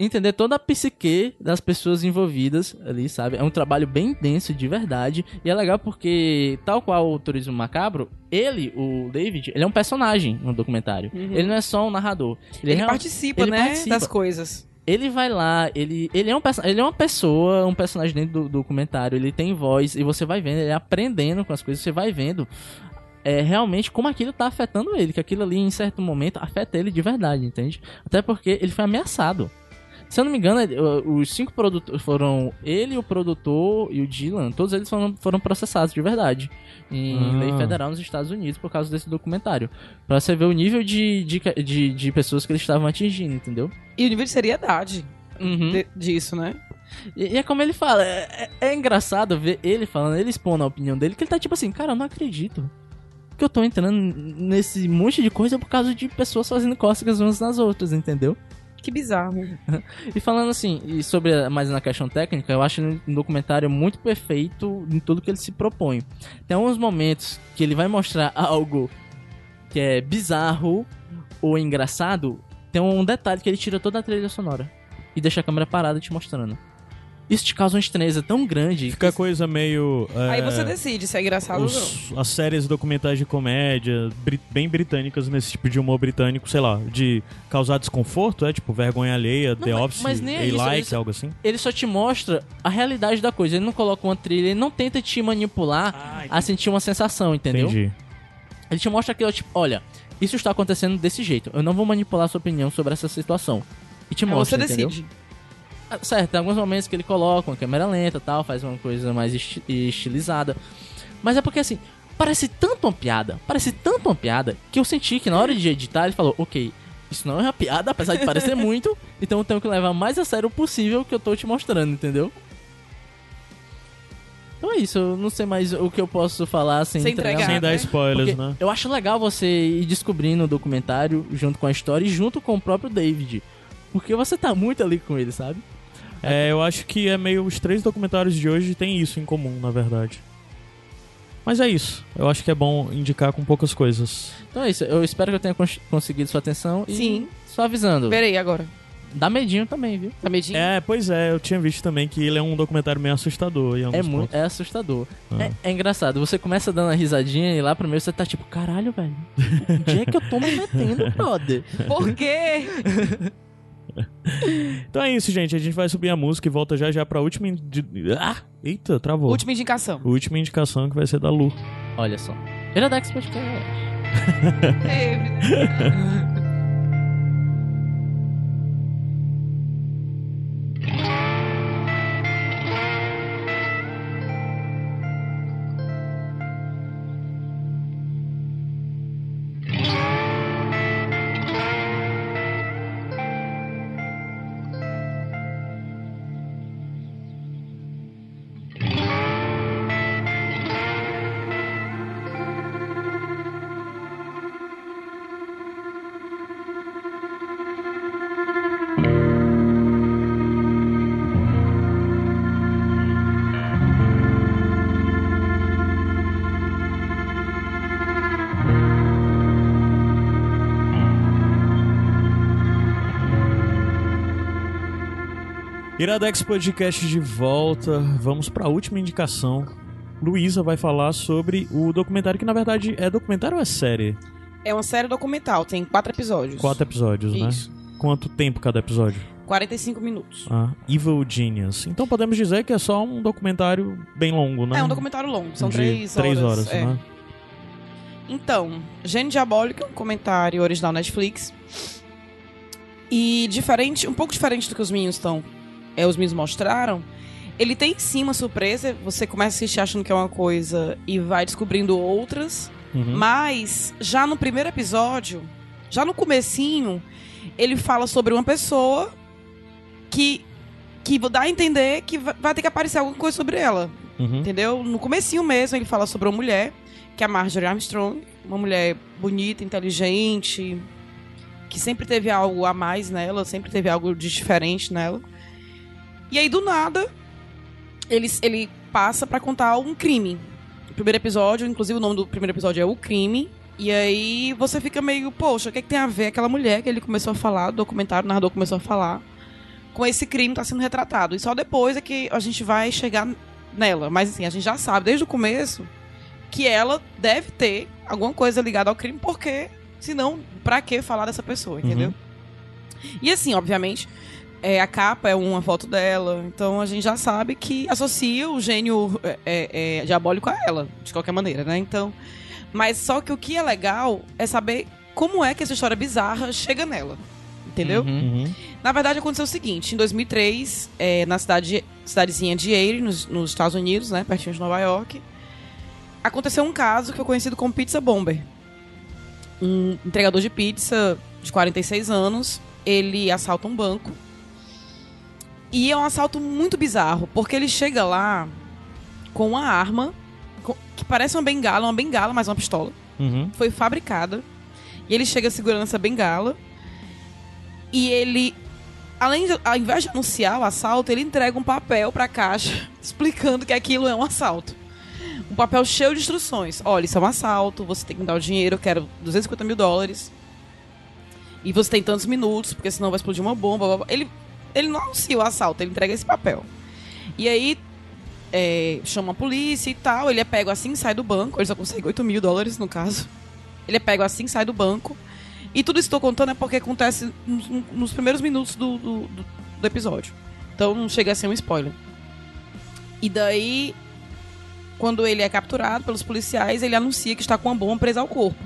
entender toda a psique das pessoas envolvidas ali, sabe? É um trabalho bem denso de verdade. E é legal porque, tal qual o Turismo Macabro, ele, o David, ele é um personagem no documentário. Ele não é só um narrador. Ele, é real- participa, ele né, participa. das coisas. Ele vai lá, ele, ele, é um, ele é uma pessoa, um personagem dentro do documentário, ele tem voz, e você vai vendo, ele aprendendo com as coisas, você vai vendo é, realmente como aquilo tá afetando ele, que aquilo ali em certo momento afeta ele de verdade, entende? Até porque ele foi ameaçado. Se eu não me engano, os cinco produtores foram ele, o produtor e o Dylan, todos eles foram, foram processados de verdade em Ah. lei federal nos Estados Unidos por causa desse documentário. Pra você ver o nível de, de, de, de pessoas que eles estavam atingindo, entendeu? E o nível de seriedade Uhum. de- disso, né? E, e é como ele fala, é, é- é engraçado ver ele falando, ele expondo a opinião dele, que ele tá tipo assim, cara, eu não acredito que eu tô entrando nesse monte de coisa por causa de pessoas fazendo cócegas umas nas outras, entendeu? Que bizarro. E falando assim, e sobre mais na questão técnica, eu acho um documentário muito perfeito em tudo que ele se propõe. Tem alguns momentos que ele vai mostrar algo que é bizarro ou engraçado, tem um detalhe que ele tira toda a trilha sonora e deixa a câmera parada te mostrando. Isso te causa uma estranheza tão grande. Fica coisa meio. é, Aí você decide se é engraçado ou não. os- as séries documentais de comédia, bem britânicas, nesse tipo de humor britânico, sei lá, de causar desconforto, é tipo vergonha alheia, The mas- Office, mas nem é isso- algo assim. Ele só te mostra a realidade da coisa. Ele não coloca uma trilha, ele não tenta te manipular a sentir uma sensação, entendeu? Entendi. Ele te mostra aquilo, tipo, olha, isso está acontecendo desse jeito. Eu não vou manipular a sua opinião sobre essa situação. E te Aí mostra, você entendeu? decide. Ah, Certo, tem alguns momentos que ele coloca uma câmera lenta tal, faz uma coisa mais esti- estilizada. Mas é porque assim, parece tanto uma piada, parece tanto uma piada, que eu senti que na hora de editar ele falou, ok, isso não é uma piada, apesar de parecer muito, então eu tenho que levar mais a sério possível o que eu tô te mostrando, entendeu? Então é isso, eu não sei mais o que eu posso falar sem, Sem entregar. Sem dar né? spoilers, porque né? Eu acho legal você ir descobrindo o documentário junto com a história e junto com o próprio David. Porque você tá muito ali com ele, sabe? É, eu acho que é meio. Os três documentários de hoje têm isso em comum, na verdade. Mas é isso. Eu acho que é bom indicar com poucas coisas. Então é isso. Eu espero que eu tenha cons- conseguido sua atenção. E Sim. Só avisando. Verei agora. Dá medinho também, viu? Tá medinho? É, pois é, eu tinha visto também que ele é um documentário meio assustador. É muito, é assustador. Ah. É, é engraçado. Você começa dando uma risadinha e lá pro meio você tá tipo, caralho, velho. Onde é que eu tô me metendo, brother? Por quê? Então é isso, gente. A gente vai subir a música e volta já já pra última. indi- Ah! Eita, travou. Última indicação. Última indicação que vai ser da Lu. Olha só. Iradex Podcast. Iradex Podcast de volta. Vamos pra última indicação. Luísa vai falar sobre o documentário que na verdade é documentário ou é série? É uma série documental, tem quatro episódios. Quatro episódios, Isso. né? Quanto tempo cada episódio? 45 minutos. Ah, Evil Genius. Então podemos dizer que é só um documentário bem longo, né? É um documentário longo, são De três horas. Três horas, é. né? Então, Gênio Diabólico é um comentário original Netflix. E diferente, um pouco diferente do que os meninos estão, é, os meninos mostraram, ele tem sim uma surpresa, você começa a assistir achando que é uma coisa e vai descobrindo outras, Uhum. mas já no primeiro episódio, já no comecinho, ele fala sobre uma pessoa que que dá a entender que va- vai ter que aparecer alguma coisa sobre ela. Uhum. Entendeu? No comecinho mesmo ele fala sobre uma mulher, que é a Marjorie Armstrong, uma mulher bonita, inteligente, que sempre teve algo a mais nela, sempre teve algo de diferente nela. E aí do nada ele, ele passa pra contar um crime. O primeiro episódio, inclusive o nome do primeiro episódio é O Crime. E aí você fica meio, poxa, o que, é que tem a ver aquela mulher que ele começou a falar, o documentário, o narrador começou a falar, com esse crime que tá sendo retratado. E só depois é que a gente vai chegar nela. Mas assim, a gente já sabe desde o começo que ela deve ter alguma coisa ligada ao crime, porque senão, pra que falar dessa pessoa, entendeu? E assim, obviamente, é, a capa é uma foto dela, então a gente já sabe que associa o gênio é, é, é, diabólico a ela, de qualquer maneira, né? Então, mas só que o que é legal é saber como é que essa história bizarra chega nela, entendeu? Uhum. Uhum. Na verdade, aconteceu o seguinte: em 2003, é, na cidade, cidadezinha de Erie, nos, nos Estados Unidos, né, pertinho de Nova York, aconteceu um caso que foi conhecido como Pizza Bomber. Um entregador de pizza de 46 anos, ele assalta um banco. E é um assalto muito bizarro, porque ele chega lá com uma arma com- que parece uma bengala, uma bengala, mas uma pistola Uhum. foi fabricada. E ele chega segurando essa bengala. E ele, além de, ao invés de anunciar o assalto, ele entrega um papel pra caixa explicando que aquilo é um assalto. Um papel cheio de instruções. Olha, isso é um assalto, você tem que me dar o dinheiro, eu quero 250 mil dólares. E você tem tantos minutos, porque senão vai explodir uma bomba. blá, blá. Ele, ele não anuncia o assalto, ele entrega esse papel. E aí é, chama a polícia e tal. Ele é pego assim, sai do banco. Ele só consegue 8 mil dólares, no caso. Ele é pego assim, sai do banco. E tudo isso que tô contando é porque acontece nos, nos primeiros minutos do, do, do- episódio. Então não chega a ser um spoiler. E daí, quando ele é capturado pelos policiais, ele anuncia que está com uma bomba presa ao corpo.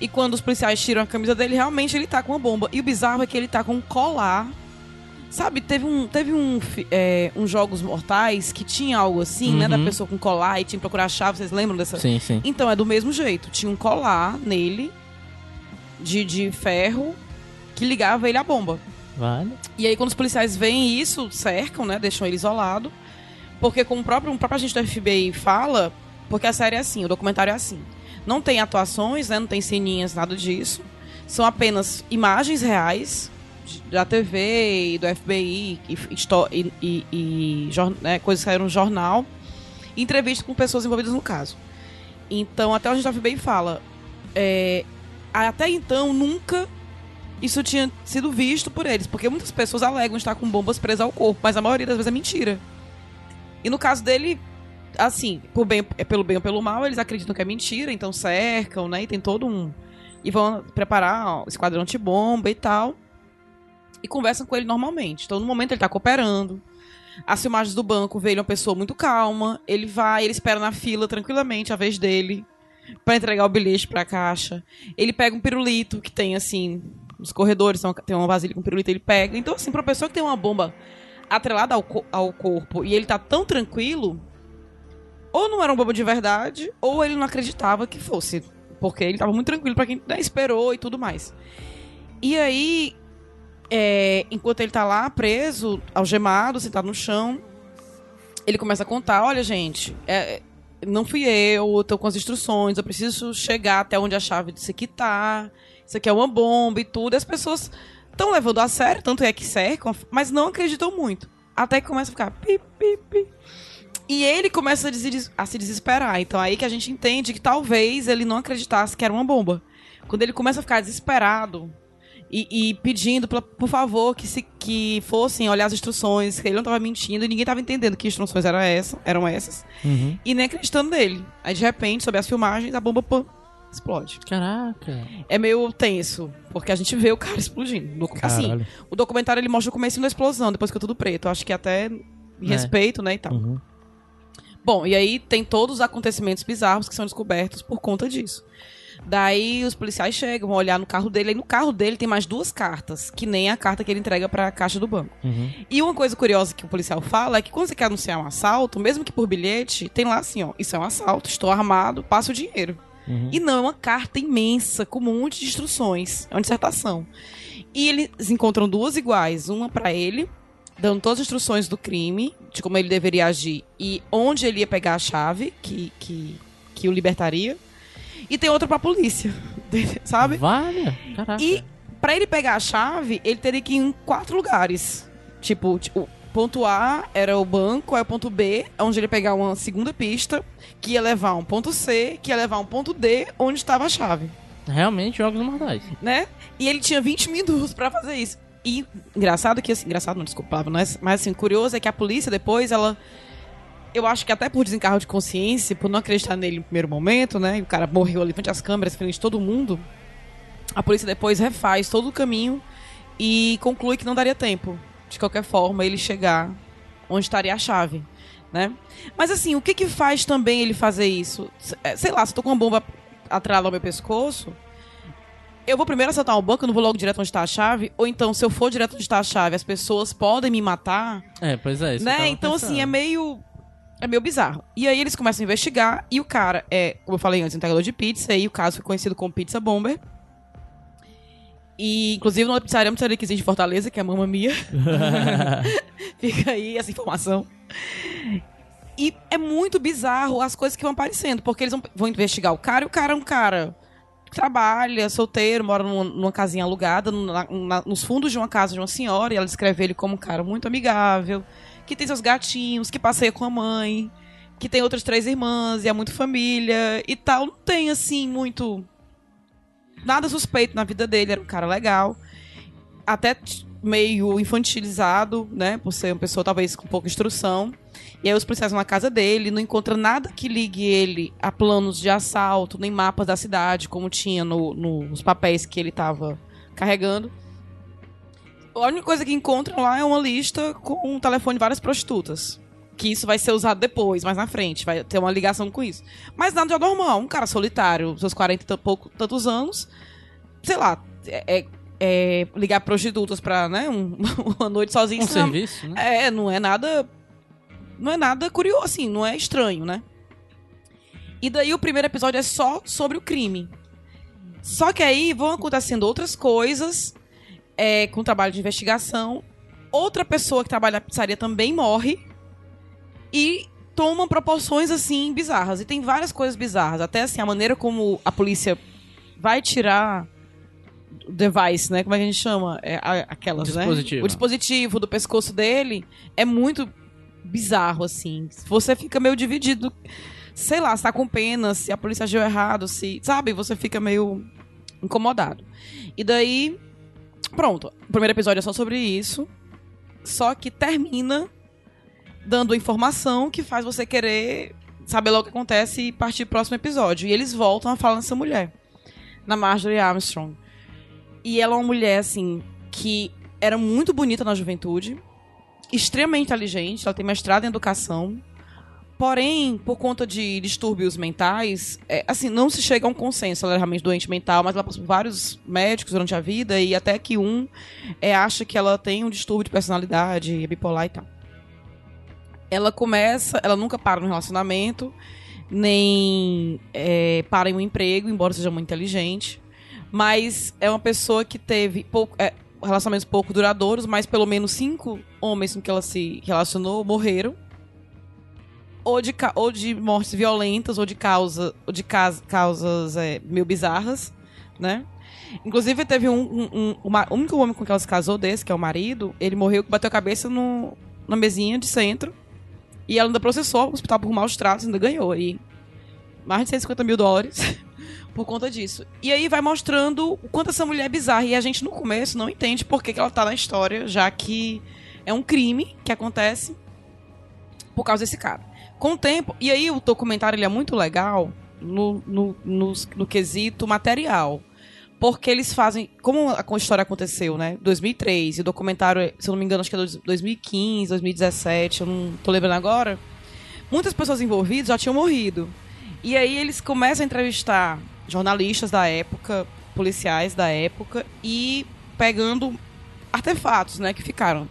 E quando os policiais tiram a camisa dele, realmente ele tá com uma bomba. E o bizarro é que ele tá com um colar. Sabe, teve um, teve um, é, uns jogos mortais que tinha algo assim, né? Da Uhum. pessoa com colar e tinha que procurar a chave. Vocês lembram dessa? Sim, sim. Então é do mesmo jeito. Tinha um colar nele de, de ferro que ligava ele à bomba. Vale. E aí, quando os policiais veem isso, cercam, né? Deixam ele isolado. Porque, como o próprio, o próprio agente do FBI fala, porque a série é assim, o documentário é assim. Não tem atuações, né? Não tem ceninhas, nada disso. São apenas imagens reais da TV e do FBI e, e, e- e né, coisas que saíram no jornal. Entrevistas com pessoas envolvidas no caso. Então, até o agente do FBI fala. é, até então, nunca isso tinha sido visto por eles, porque muitas pessoas alegam estar com bombas presas ao corpo, mas a maioria das vezes é mentira. E no caso dele, assim, por bem, é pelo bem ou pelo mal, eles acreditam que é mentira, então cercam, né? E tem todo um. E vão preparar o esquadrão antibomba e tal. E conversam com ele normalmente. Então, no momento, ele tá cooperando. As filmagens do banco vê ele uma pessoa muito calma. Ele vai, ele espera na fila tranquilamente a vez dele pra entregar o bilhete pra caixa. Ele pega um pirulito que tem, assim, nos corredores, tem uma- vasilha com pirulito, ele pega. Então, assim, pra pessoa que tem uma bomba atrelada ao, co- ao corpo e ele tá tão tranquilo, ou não era uma bomba de verdade, ou ele não acreditava que fosse. Porque ele tava muito tranquilo pra quem né, esperou e tudo mais. E aí, é, enquanto ele tá lá preso, algemado, sentado no chão, ele começa a contar: olha, gente, é, não fui eu, eu tô com as instruções, eu preciso chegar até onde a chave disso aqui tá. Isso aqui é uma bomba e tudo. E as pessoas estão levando a sério, tanto é que cercam, mas não acreditam muito. Até que começa a ficar pi, pi, pi. E ele começa a, des- a se desesperar. Então aí que a gente entende que talvez ele não acreditasse que era uma bomba. Quando ele começa a ficar desesperado e, e pedindo, pra- por favor, que, se, que fossem olhar as instruções, que ele não estava mentindo e ninguém estava entendendo que instruções eram, essa, eram essas. Uhum. E nem acreditando nele. Aí de repente, sob as filmagens, a bomba pã, explode. Caraca. É meio tenso, porque a gente vê o cara explodindo. No- Assim, Caralho. o documentário ele mostra o começo da explosão, depois fica tudo preto. Acho que até É. respeito, né, e tal. Uhum. Bom, e aí tem todos os acontecimentos bizarros que são descobertos por conta disso. Daí os policiais chegam, vão olhar no carro dele, e no carro dele tem mais duas cartas, que nem a carta que ele entrega pra caixa do banco. Uhum. E uma coisa curiosa que o policial fala é que quando você quer anunciar um assalto, mesmo que por bilhete, tem lá assim, ó, isso é um assalto, estou armado, passa o dinheiro. Uhum. E não, é uma carta imensa, com um monte de instruções. É uma dissertação. E eles encontram duas iguais, uma pra ele, dando todas as instruções do crime, de como ele deveria agir e onde ele ia pegar a chave que, que, que o libertaria. E tem outra pra polícia, sabe? Vale. Caraca. E pra ele pegar a chave, ele teria que ir em quatro lugares. Tipo, tipo, ponto A era o banco, aí o ponto B, onde ele ia pegar uma segunda pista, que ia levar a um ponto C, que ia levar a um ponto D, onde estava a chave, Realmente, jogos mortais. né? E ele tinha 20 minutos pra fazer isso. E engraçado que assim, engraçado não, desculpa, não é- mas assim, curioso é que a polícia depois, ela eu acho que até por desencargo de consciência, por não acreditar nele no primeiro momento, né? E o cara morreu ali frente às câmeras, frente de todo mundo. A polícia depois refaz todo o caminho e conclui que não daria tempo, de qualquer forma, ele chegar onde estaria a chave, né? Mas assim, o que que faz também ele fazer isso? É, Sei lá, se eu tô com uma bomba atrelada ao meu pescoço, eu vou primeiro assaltar um banco, eu não vou logo direto onde está a chave, ou então, se eu for direto onde está a chave, as pessoas podem me matar, É, pois é. isso né? Então, pensando. assim, é meio. É meio bizarro. E aí eles começam a investigar, e o cara é, como eu falei antes, entregador de pizza, e o caso foi conhecido como Pizza Bomber. E, inclusive, numa pizzaria, uma pizzaria que existe em Fortaleza, que é a Mamma Mia. Fica aí essa informação. E é muito bizarro as coisas que vão aparecendo, porque eles vão, vão investigar o cara, e o cara é um cara que trabalha, solteiro, mora numa, numa casinha alugada, na- na- nos fundos de uma casa de uma senhora, e ela descreve ele como um cara muito amigável, que tem seus gatinhos, que passeia com a mãe, que tem outras três irmãs, e é muito família e tal. Não tem, assim, muito. Nada suspeito na vida dele, era um cara legal. Até meio infantilizado, né? Por ser uma pessoa talvez com pouca instrução. E aí os policiais vão na casa dele, não encontra nada que ligue ele a planos de assalto, nem mapas da cidade, como tinha no- no- nos papéis que ele estava carregando. A única coisa que encontram lá é uma lista com um telefone de várias prostitutas. Que isso vai ser usado depois, mais na frente, vai ter uma ligação com isso. Mas nada de anormal, um cara solitário, seus 40 e pouco, tantos anos, sei lá, é, é- é ligar prostitutas pra, né, um- uma noite sozinho. Um é- serviço, né? é, não é nada. Não é nada curioso, assim, não é estranho, né? E daí o primeiro episódio é só sobre o crime. Só que aí vão acontecendo outras coisas é, com o trabalho de investigação. Outra pessoa que trabalha na pizzaria também morre. E toma proporções, assim, bizarras. E tem várias coisas bizarras. Até, assim, a maneira como a polícia vai tirar o device, né? Como é que a gente chama? É, aquelas, né? Dispositivo. O dispositivo do pescoço dele é muito bizarro, assim. Você fica meio dividido. Sei lá, se tá com pena, se a polícia agiu errado, se. Sabe? Você fica meio incomodado. E daí. Pronto. O primeiro episódio é só sobre isso. Só que termina dando informação que faz você querer saber logo o que acontece e partir pro próximo episódio. E eles voltam a falar nessa mulher. Na Marjorie Armstrong. E ela é uma mulher, assim, que era muito bonita na juventude, extremamente inteligente, ela tem mestrado em educação. Porém, por conta de distúrbios mentais, é, assim, não se chega a um consenso. Ela é realmente doente mental, mas ela passou por vários médicos durante a vida e até que um é, acha que ela tem um distúrbio de personalidade, é bipolar e tal. Ela começa, ela nunca para no relacionamento, nem é, para em um emprego, embora seja muito inteligente. Mas é uma pessoa que teve pouco, é, relacionamentos pouco duradouros, mas pelo menos cinco homens com que ela se relacionou morreram. Ou de, ou de mortes violentas, ou de, causa, ou de cas- causas é, meio bizarras, né? Inclusive, teve um, um, um- o ma- o único homem com que ela se casou desse, que é o marido, ele morreu, bateu a cabeça no, na mesinha de centro. E ela ainda processou o hospital por maus tratos, ainda ganhou aí mais de 150 mil dólares por conta disso. E aí vai mostrando o quanto essa mulher é bizarra. E a gente, no começo, não entende por que, que ela tá na história, já que é um crime que acontece por causa desse cara. Com o tempo. E aí o documentário ele é muito legal no, no, no, no quesito material. Porque eles fazem. Como a história aconteceu, né? 2003. E o documentário, se eu não me engano, acho que é 2015, 2017. Eu não tô lembrando agora. Muitas pessoas envolvidas já tinham morrido. E aí eles começam a entrevistar jornalistas da época, policiais da época e pegando artefatos, né, que ficaram.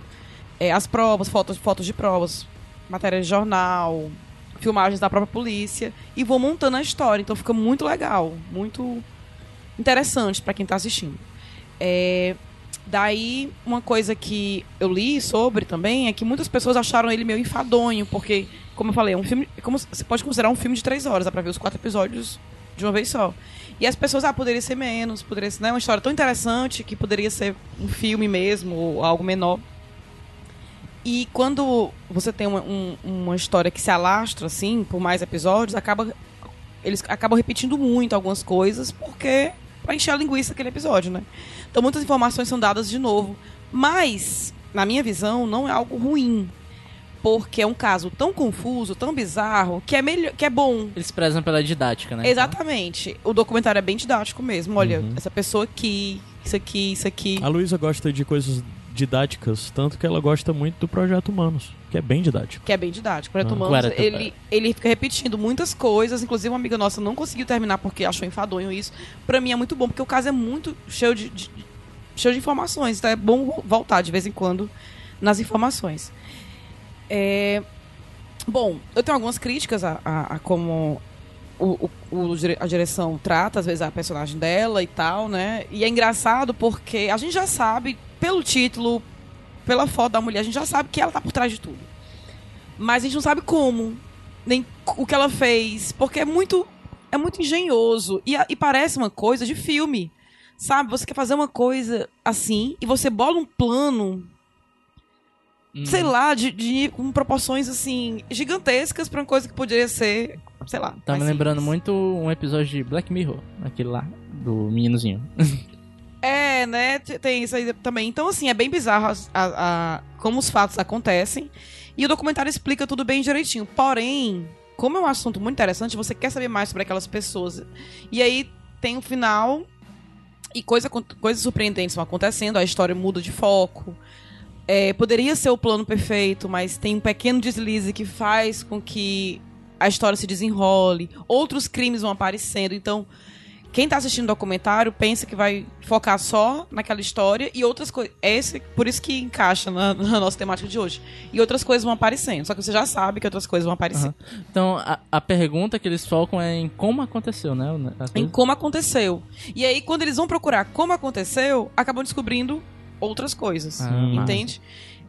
É, as provas, fotos, fotos de provas, matérias de jornal, filmagens da própria polícia e vão montando a história. Então fica muito legal, muito interessante para quem tá assistindo. É, daí, uma coisa que eu li sobre também é que muitas pessoas acharam ele meio enfadonho, porque, como eu falei, é um filme. Como você pode considerar um filme de três horas, dá pra ver os quatro episódios de uma vez só. E as pessoas, ah, poderia ser menos, poderia ser, né, uma história tão interessante que poderia ser um filme mesmo, ou algo menor. E quando você tem uma, um- uma história que se alastra, assim, por mais episódios, acaba. Eles acabam repetindo muito algumas coisas, porque. pra encher a linguiça aquele episódio, né? Então muitas informações são dadas de novo. Mas, na minha visão, não é algo ruim. Porque é um caso tão confuso, tão bizarro, que é melhor, que é bom. Eles prezam pela didática, né? Exatamente. O documentário é bem didático mesmo. Olha, essa pessoa aqui, isso aqui, isso aqui. A Luísa gosta de coisas didáticas, tanto que ela gosta muito do Projeto Humanos, que é bem didático. Que é bem didático. Para Ah. Humanos, Guarda, ele, ele fica repetindo muitas coisas. Inclusive, uma amiga nossa não conseguiu terminar porque achou enfadonho isso. Pra mim é muito bom, porque o caso é muito cheio de, de- cheio de informações. Então é bom voltar de vez em quando nas informações. É, Bom, eu tenho algumas críticas a, a- a como o, o- o a direção trata, às vezes, a personagem dela e tal, né? E é engraçado porque a gente já sabe, pelo título, pela foto da mulher, a gente já sabe que ela tá por trás de tudo. Mas a gente não sabe como, nem o que ela fez, porque é muito, é muito engenhoso e, e parece uma coisa de filme. Sabe, você quer fazer uma coisa assim e você bola um plano Hum. sei lá, de, de- com proporções assim gigantescas pra uma coisa que poderia ser, sei lá. Tá me lembrando simples. muito um episódio de Black Mirror, aquele lá, do meninozinho. É, né? Tem isso aí também. Então, assim, é bem bizarro as- a- a- como os fatos acontecem. E o documentário explica tudo bem direitinho. Porém, como é um assunto muito interessante, você quer saber mais sobre aquelas pessoas. E aí tem o final e coisa, coisas surpreendentes vão acontecendo, a história muda de foco. É, poderia ser o plano perfeito, mas tem um pequeno deslize que faz com que a história se desenrole. Outros crimes vão aparecendo. Então, quem tá assistindo o documentário pensa que vai focar só naquela história e outras coisas. Esse, por isso que encaixa na, na nossa temática de hoje. E outras coisas vão aparecendo. Só que você já sabe que outras coisas vão aparecer. Aham. Então, a, a pergunta que eles focam é em como aconteceu, né? Em como aconteceu. E aí, quando eles vão procurar como aconteceu, acabam descobrindo outras coisas. Ah, massa. entende?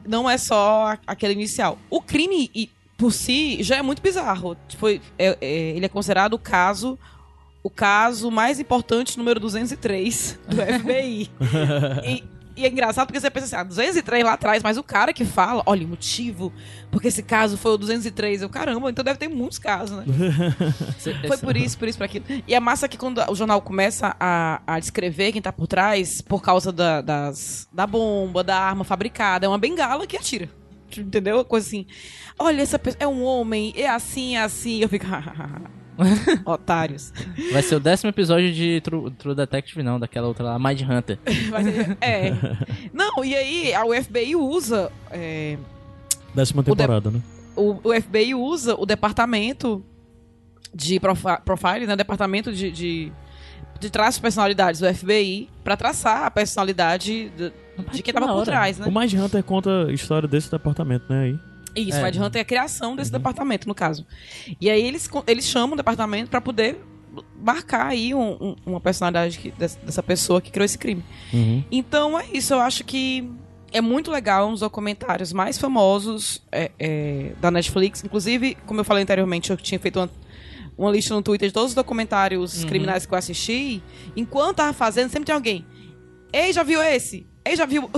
Não é só aquele inicial. O crime, por si, já é muito bizarro. Tipo, é- é- ele é considerado o caso. O caso mais importante, número 203, do FBI. e, e é engraçado porque você pensa assim, ah, 203 lá atrás, mas o cara que fala, olha, o motivo, porque esse caso foi o 203. Eu, caramba, então deve ter muitos casos, né? Foi por isso, por isso, por aquilo. E é massa que quando o jornal começa a, a descrever quem tá por trás, por causa da, das, da bomba, da arma fabricada, é uma bengala que atira. Entendeu? Coisa assim. Olha, essa pessoa é um homem, é assim, é assim. Eu fico. Otários. Vai ser o décimo episódio de True, True Detective, não, daquela outra lá, Mind Hunter. Vai ser- é. Não, e aí a FBI usa. é, Décima temporada, né? o, o FBI usa o departamento de profi- profile, né? Departamento de, de, de traços de personalidades do FBI pra traçar a personalidade do- de quem tava por trás, né? O Mind Hunter conta a história desse departamento, né? Aí. Isso, É. o Ed Hunter é a criação desse departamento, no caso. E aí eles, eles chamam o departamento pra poder marcar aí um- um- uma personalidade que- dessa, dessa pessoa que criou esse crime. Uhum. Então é isso, eu acho que é muito legal, um dos documentários mais famosos é, é, da Netflix. Inclusive, como eu falei anteriormente, eu tinha feito uma, uma lista no Twitter de todos os documentários Uhum. criminais que eu assisti. Enquanto tava fazendo, sempre tinha alguém. Ei, já viu esse? Ei, já viu.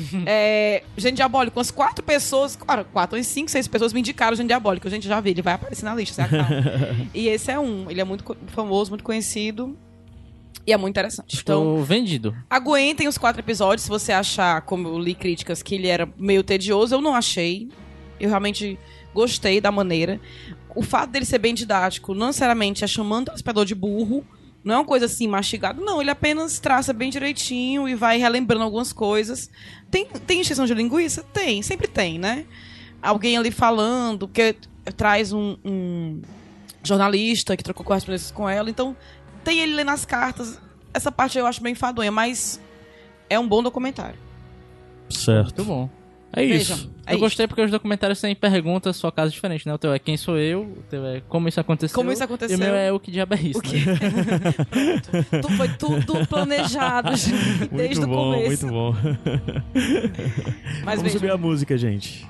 é, Gente Diabólico, umas quatro pessoas, claro, quatro, umas cinco, seis pessoas me indicaram Gente Diabólico. A gente já vi, ele vai aparecer na lista, e esse é um, ele é muito famoso, muito conhecido. E é muito interessante. Então, Estou vendido. Aguentem os quatro episódios se você achar, como eu li críticas, que ele era meio tedioso. Eu não achei. Eu realmente gostei da maneira. O fato dele ser bem didático, não necessariamente é chamando o telespectador de burro. Não é uma coisa assim mastigada. Não, ele apenas traça bem direitinho e vai relembrando algumas coisas. Tem, tem extensão de linguiça? Tem, sempre tem, né? Alguém ali falando, que traz um, um jornalista que trocou correspondências com ela. Então, tem ele lendo as cartas. Essa parte eu acho bem enfadonha, mas é um bom documentário. Certo. Muito bom. É Vejam, isso. é eu isso. gostei porque os documentários têm perguntas, sua casa diferente, né? O teu é quem sou eu, o teu é como isso aconteceu. Como isso aconteceu. E o meu é o que diabo é isso. O que? né? Tu- Foi tudo planejado gente, desde muito o bom, começo. muito bom. Mas Vamos veja, subir a música, gente.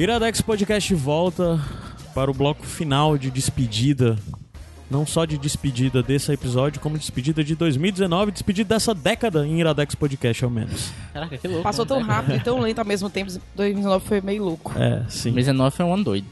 Iradex Podcast volta para o bloco final de despedida. Não só de despedida desse episódio, como despedida de 2019, despedida dessa década em Iradex Podcast, ao menos. Caraca, que louco. Passou né? tão rápido e tão lento ao mesmo tempo. 2019 foi meio louco. É, sim. 2019 foi um ano doido.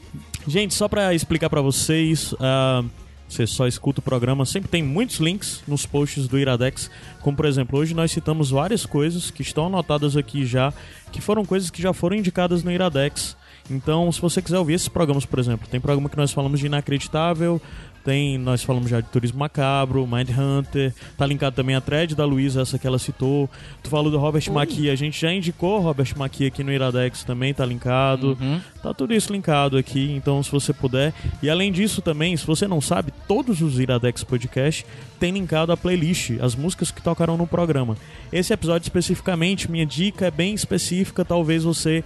Gente, só pra explicar pra vocês, ah, você só escuta o programa, sempre tem muitos links nos posts do Iradex, como por exemplo, hoje nós citamos várias coisas que estão anotadas aqui já, que foram coisas que já foram indicadas no Iradex. Então, se você quiser ouvir esses programas, por exemplo, tem programa que nós falamos de Inacreditável, tem, nós falamos já de Turismo Macabro, Mind Hunter, tá linkado também a thread da Luísa, essa que ela citou. Tu falou do Robert Maqui, a gente já indicou Robert Maqui aqui no Iradex também, tá linkado. Uhum. Tá tudo isso linkado aqui, então se você puder. E além disso também, se você não sabe, todos os Iradex Podcast tem linkado a playlist, as músicas que tocaram no programa. Esse episódio especificamente, minha dica é bem específica, talvez você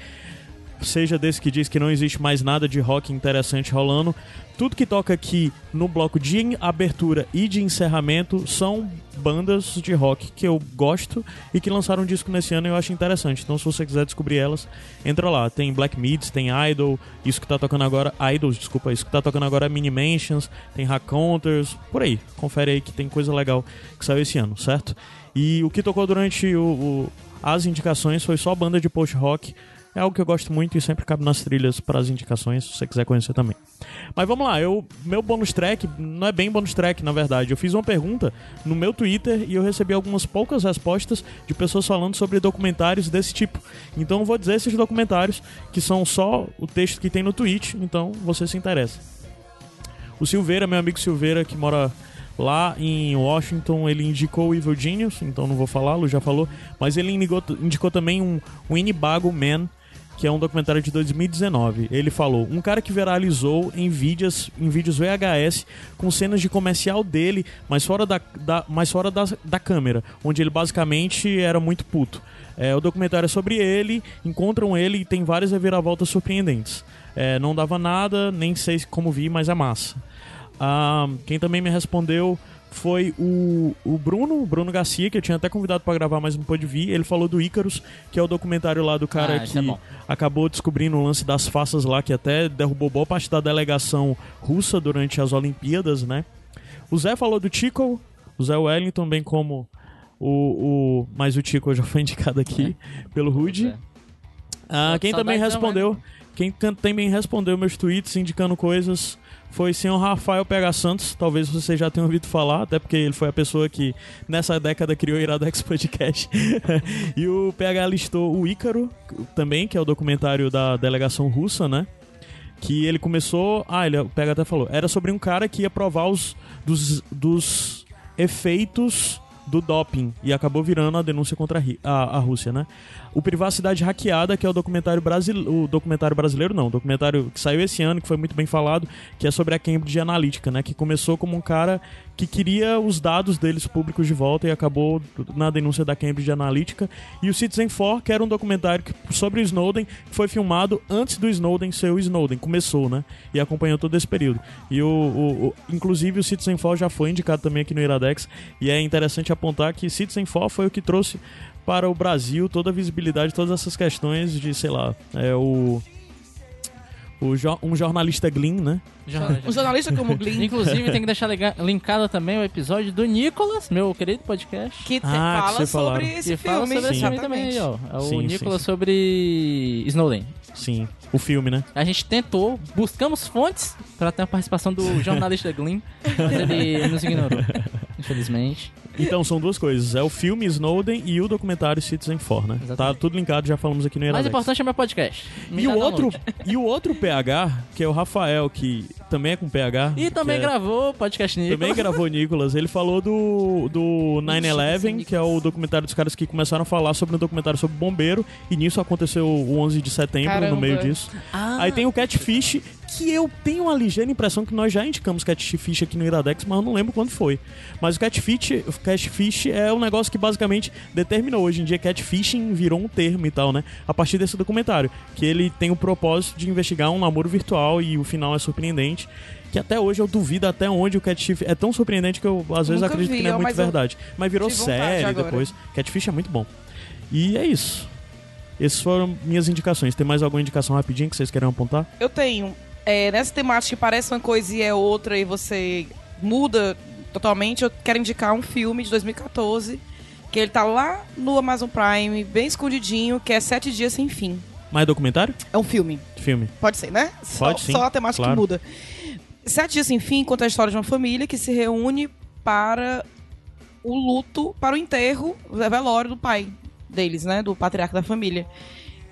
seja desse que diz que não existe mais nada de rock interessante rolando. Tudo que toca aqui no bloco de abertura e de encerramento são bandas de rock que eu gosto e que lançaram um disco nesse ano e eu acho interessante. Então, se você quiser descobrir elas, entra lá. Tem Black Mids, tem Idol, isso que tá tocando agora, Idols, desculpa, isso que tá tocando agora é Mini Mansions, tem Raconters, por aí. Confere aí que tem coisa legal que saiu esse ano, certo? E o que tocou durante o, o- as indicações foi só banda de post-rock. É algo que eu gosto muito e sempre cabe nas trilhas para as indicações, se você quiser conhecer também. Mas vamos lá, eu, meu bônus track não é bem bônus track, na verdade. Eu fiz uma pergunta no meu Twitter e eu recebi algumas poucas respostas de pessoas falando sobre documentários desse tipo. Então eu vou dizer esses documentários, que são só o texto que tem no tweet, então você se interessa. O Silveira, meu amigo Silveira, que mora lá em Washington, ele indicou o Evil Genius, então não vou falá-lo, já falou, mas ele indicou, indicou também um, um Inibago Man, que é um documentário de 2019. Ele falou: um cara que viralizou em vídeos, em vídeos VHS com cenas de comercial dele, mas fora da, da, mas fora da, da câmera, onde ele basicamente era muito puto. É, o documentário é sobre ele, encontram ele e tem várias reviravoltas surpreendentes. É, não dava nada, nem sei como vi, mas é massa. Ah, quem também me respondeu foi o, o Bruno, o Bruno Garcia, que eu tinha até convidado pra gravar, mas não pôde vir. Ele falou do Icarus, que é o documentário lá do cara Ah, que é acabou descobrindo o lance das faças lá, que até derrubou boa parte da delegação russa durante as Olimpíadas, né? O Zé falou do Tico, o Zé Wellington, bem como o. o mas o Tico já foi indicado aqui pelo Rude. É. Ah, quem também respondeu, quem can- também respondeu meus tweets indicando coisas foi o senhor Rafael PH Santos. Talvez você já tenha ouvido falar, até porque ele foi a pessoa que nessa década criou o Iradex Podcast. e o PH listou o Ícaro também, que é o documentário da delegação russa, né? Que ele começou. Ah, ele, o PH até falou. Era sobre um cara que ia provar os dos, dos efeitos do doping e acabou virando a denúncia contra a, a Rússia, né? O Privacidade Hackeada, que é o documentário brasileiro, o documentário brasileiro não, o documentário que saiu esse ano, que foi muito bem falado, que é sobre a Cambridge Analytica, né? Que começou como um cara que queria os dados deles públicos de volta e acabou na denúncia da Cambridge Analytica. E o Citizen 4, que era um documentário sobre o Snowden, que foi filmado antes do Snowden ser o Snowden, começou, né? E acompanhou todo esse período. E o, o- o- inclusive o Citizen 4 já foi indicado também aqui no Iradex, e é interessante apontar que Citizen 4 foi o que trouxe para o Brasil toda a visibilidade, todas essas questões de, sei lá, é o jo- um jornalista Glyn, né? Um jornalista como o Glyn, Inclusive, tem que deixar linkado também o episódio do Nicolas, meu querido podcast. que Ah, que fala vocês sobre falaram. esse que fala filme. sobre esse filme também, ó. É o Sim, sim, Nicolas sim. sobre Snowden. Sim, o filme, né? A gente tentou, buscamos fontes para ter a participação do jornalista Glyn, mas ele nos ignorou, infelizmente. Então, são duas coisas. É o filme Snowden e o documentário Citizen 4, né? Tá Exatamente. tudo linkado, já falamos aqui no O mais Iradex. importante é meu podcast. Me E dá o, outro, e o outro PH, que é o Rafael, que também é com PH. E também é- gravou podcast Nicolas. Também gravou Nicolas. Ele falou do, do 9-11, que é o documentário dos caras que começaram a falar sobre um documentário sobre bombeiro. E nisso aconteceu o 11 de setembro, Caramba. no meio disso. Ah, Aí tem o Catfish, que eu tenho uma ligeira impressão que nós já indicamos Catfish aqui no Iradex, mas eu não lembro quando foi. Mas o Catfish, o Catfish é um negócio que basicamente determinou. Hoje em dia, Catfishing virou um termo e tal, né? A partir desse documentário. Que ele tem o propósito de investigar um namoro virtual e o final é surpreendente. Que até hoje eu duvido até onde o Catfish é tão surpreendente que eu às vezes Nunca acredito vi, que não é ó, muito verdade. Mas virou série agora. depois. Catfish é muito bom. E é isso. Essas foram minhas indicações. Tem mais alguma indicação rapidinho que vocês querem apontar? Eu tenho. É, nessa temática que parece uma coisa e é outra e você muda totalmente, eu quero indicar um filme de 2014 que ele tá lá no Amazon Prime, bem escondidinho, que é Sete Dias Sem Fim. Mais documentário? É um filme. Filme. Pode ser, né? Só, Pode sim, Só a temática claro. que muda. Sete Dias Sem Fim conta a história de uma família que se reúne para o luto, para o enterro, o velório do pai deles, né? Do patriarca da família.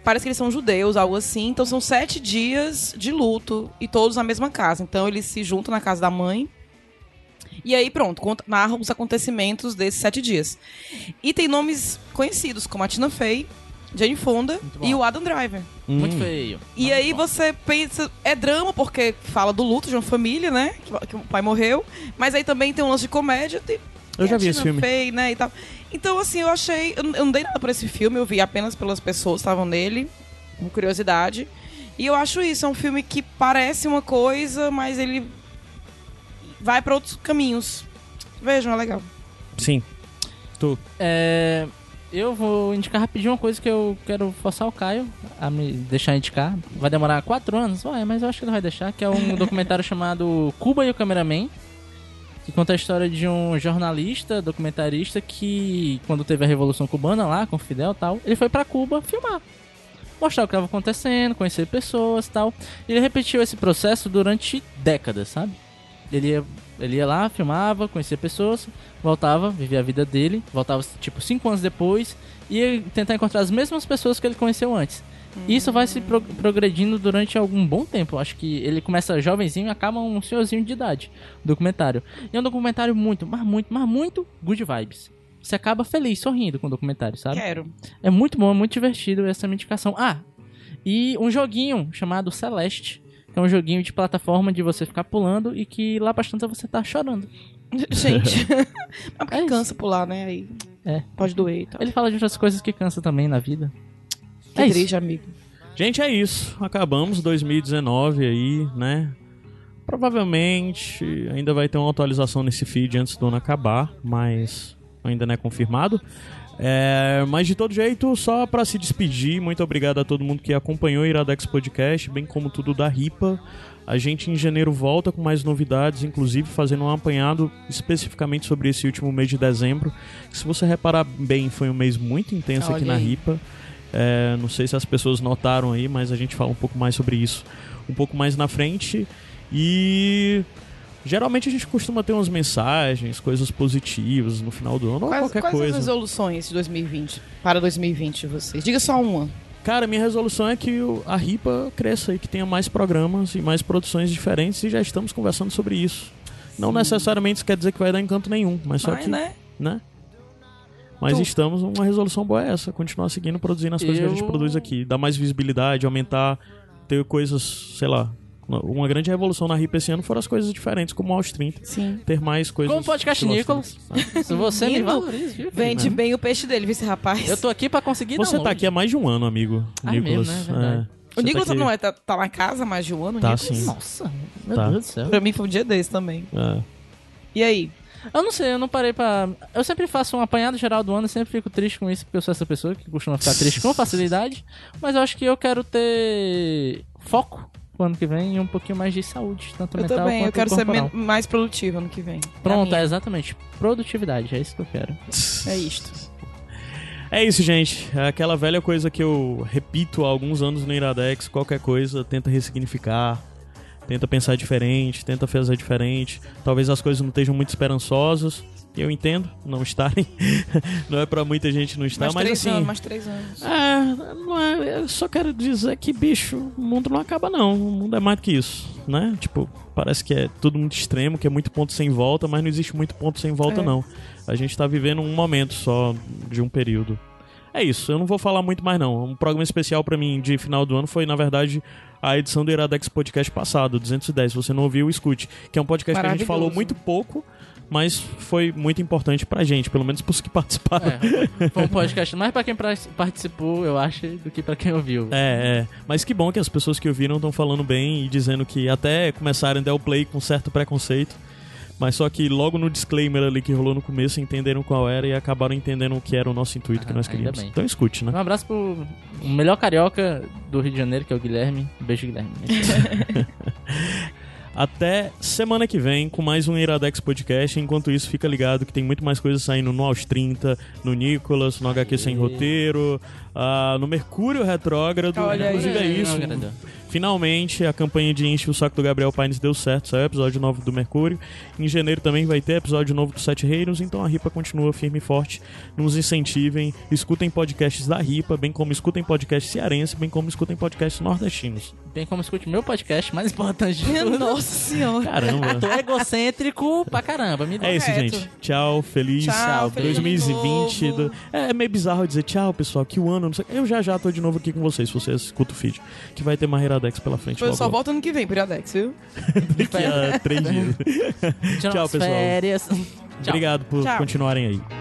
Parece que eles são judeus, algo assim. Então são sete dias de luto e todos na mesma casa. Então eles se juntam na casa da mãe. E aí, pronto, conta, narram os acontecimentos desses sete dias. E tem nomes conhecidos, como a Tina Fey, Jane Fonda e o Adam Driver. Muito Hum. feio. E aí bom. você pensa, é drama porque fala do luto de uma família, né? Que, que o pai morreu. Mas aí também tem um lance de comédia. Tem, Eu já vi esse filme. Fey, né, e tal. Então, assim, eu achei. Eu, não dei nada por esse filme, eu vi apenas pelas pessoas que estavam nele, com curiosidade. E eu acho isso, é um filme que parece uma coisa, mas ele vai pra outros caminhos. Vejam, é legal. Sim. Tu. É, eu vou indicar rapidinho uma coisa que eu quero forçar o Caio a me deixar indicar. Vai demorar quatro anos? Vai, mas eu acho que ele vai deixar. Que é um documentário chamado Cuba e o Cameraman. Que conta a história de um jornalista, documentarista, que quando teve a Revolução Cubana lá, com Fidel e tal, ele foi pra Cuba filmar. Mostrar o que estava acontecendo, conhecer pessoas tal. E ele repetiu esse processo durante décadas, sabe? Ele ia, ele ia lá, filmava, conhecia pessoas, voltava, vivia a vida dele, voltava tipo cinco anos depois e ia tentar encontrar as mesmas pessoas que ele conheceu antes. E Isso vai se pro- progredindo durante algum bom tempo. Acho que ele começa jovenzinho e acaba um senhorzinho de idade. Documentário. E é um documentário muito, mas muito, mas muito good vibes. Você acaba feliz, sorrindo com o documentário, sabe? Quero. É muito bom, é muito divertido essa minha indicação. Ah, e um joguinho chamado Celeste. Que é um joguinho de plataforma de você ficar pulando e que lá bastante você tá chorando. Gente. Mas porque É cansa pular, né? Aí É. pode doer e tal. Ele fala de outras coisas que cansa também na vida. Que é isso. triste, amigo. Gente, é isso. Acabamos 2019 aí, né? Provavelmente ainda vai ter uma atualização nesse feed antes do ano acabar, mas ainda não é confirmado. É, mas de todo jeito, só pra se despedir, muito obrigado a todo mundo que acompanhou o Iradex Podcast, bem como tudo da RIPA. A gente em janeiro volta com mais novidades, inclusive fazendo um apanhado especificamente sobre esse último mês de dezembro. Que, se você reparar bem, foi um mês muito intenso aqui Olha na aí. RIPA. É, não sei se as pessoas notaram aí, mas a gente fala um pouco mais sobre isso um pouco mais na frente. E geralmente a gente costuma ter umas mensagens, coisas positivas no final do ano ou Quais, qualquer quais as coisa. resoluções de 2020 para 2020 de vocês? Diga só uma. Cara, minha resolução é que a RIPA cresça e que tenha mais programas e mais produções diferentes e já estamos conversando sobre isso. Não necessariamente isso quer dizer que vai dar encanto nenhum, mas só Mas, que, né? né? Mas Tu- estamos, uma resolução boa é essa, continuar seguindo, produzindo as coisas que a gente Eu- produz aqui, dar mais visibilidade, aumentar, ter coisas, sei lá. Uma grande revolução na RIP esse ano foram as coisas diferentes, como o Aos 30. Sim. Ter mais coisas. Como podcast estilo Nicolas. Aos 30, sabe? Se você me valoriza? Vende bem o peixe dele, viu esse rapaz? Eu tô aqui pra conseguir Você download. tá aqui há mais de um ano, amigo. Ah, Nicolas. mesmo, né? Verdade. O Você Nicolas tá aqui- não é, tá, tá na casa há mais de um ano? o Tá, Nicolas? sim. Nossa, meu Tá. Deus do céu. Pra mim foi um dia desse também. É. E aí? Eu não sei, eu não parei pra. Eu sempre faço um apanhado geral do ano e sempre fico triste com isso, porque eu sou essa pessoa que costuma ficar triste com facilidade. Mas eu acho que eu quero ter foco pro ano que vem e um pouquinho mais de saúde, tanto Eu mental também, quanto eu quero ser corporal. men- mais produtiva ano que vem. Pronto, é exatamente. Produtividade, é isso que eu quero. É isto. É isso, gente. É aquela velha coisa que eu repito há alguns anos no Iradex. Qualquer coisa, tenta ressignificar. Tenta pensar diferente, tenta fazer diferente. Talvez as coisas não estejam muito esperançosas. Eu entendo não estarem. não é pra muita gente não estar, mais mas três assim. anos, mais três anos. É, não é, eu só quero dizer que, bicho, o mundo não acaba não. O mundo é mais do que isso, né? Tipo, parece que é tudo muito extremo, que é muito ponto sem volta, mas não existe muito ponto sem volta É. não. A gente tá vivendo um momento só de um período. É isso, eu não vou falar muito mais não. Um programa especial pra mim de final do ano foi, na verdade, a edição do Iradex Podcast passado, 210. Se você não ouviu, escute. Que é um podcast que a gente falou muito pouco, mas foi muito importante pra gente, pelo menos pros que participaram. É, foi um podcast mais pra quem participou, eu acho, do que pra quem ouviu. É, é. Mas que bom que as pessoas que ouviram estão falando bem e dizendo que até começaram a dar o play com certo preconceito. Mas só que logo no disclaimer ali que rolou no começo, entenderam qual era e acabaram entendendo o que era o nosso intuito que Ah, nós ainda queríamos. Então escute, né? Um abraço pro melhor carioca do Rio de Janeiro, que é o Guilherme. Beijo, Guilherme. Até semana que vem com mais um Iradex Podcast. Enquanto isso, fica ligado que tem muito mais coisas saindo no Aos 30, no Nicolas, no HQ Sem Roteiro, ah, no Mercúrio Retrógrado. Olha aí. Inclusive é isso. Finalmente, a campanha de Enche o Saco do Gabriel Paines deu certo. Saiu o episódio novo do Mercúrio. Em janeiro também vai ter episódio novo do Sete Reinos. Então a RIPA continua firme e forte. Nos incentivem. Escutem podcasts da RIPA, bem como escutem podcasts cearense, bem como escutem podcasts nordestinos. Bem como escute meu podcast, mais importante de tudo. Nossa senhora. Caramba. Tô egocêntrico pra caramba. Me dá. É isso, Correto. gente. Tchau, feliz Tchau, feliz ano 2020. novo. do- É, é meio bizarro dizer tchau, pessoal, que o ano, não sei. Eu já já tô de novo aqui com vocês, se vocês escutam o feed. Que vai ter uma Iradex pela frente Eu logo. só volto ano que vem, Piradex, viu? Daqui a três dias. Tchau, pessoal. Férias. Tchau. Obrigado por Tchau. continuarem aí.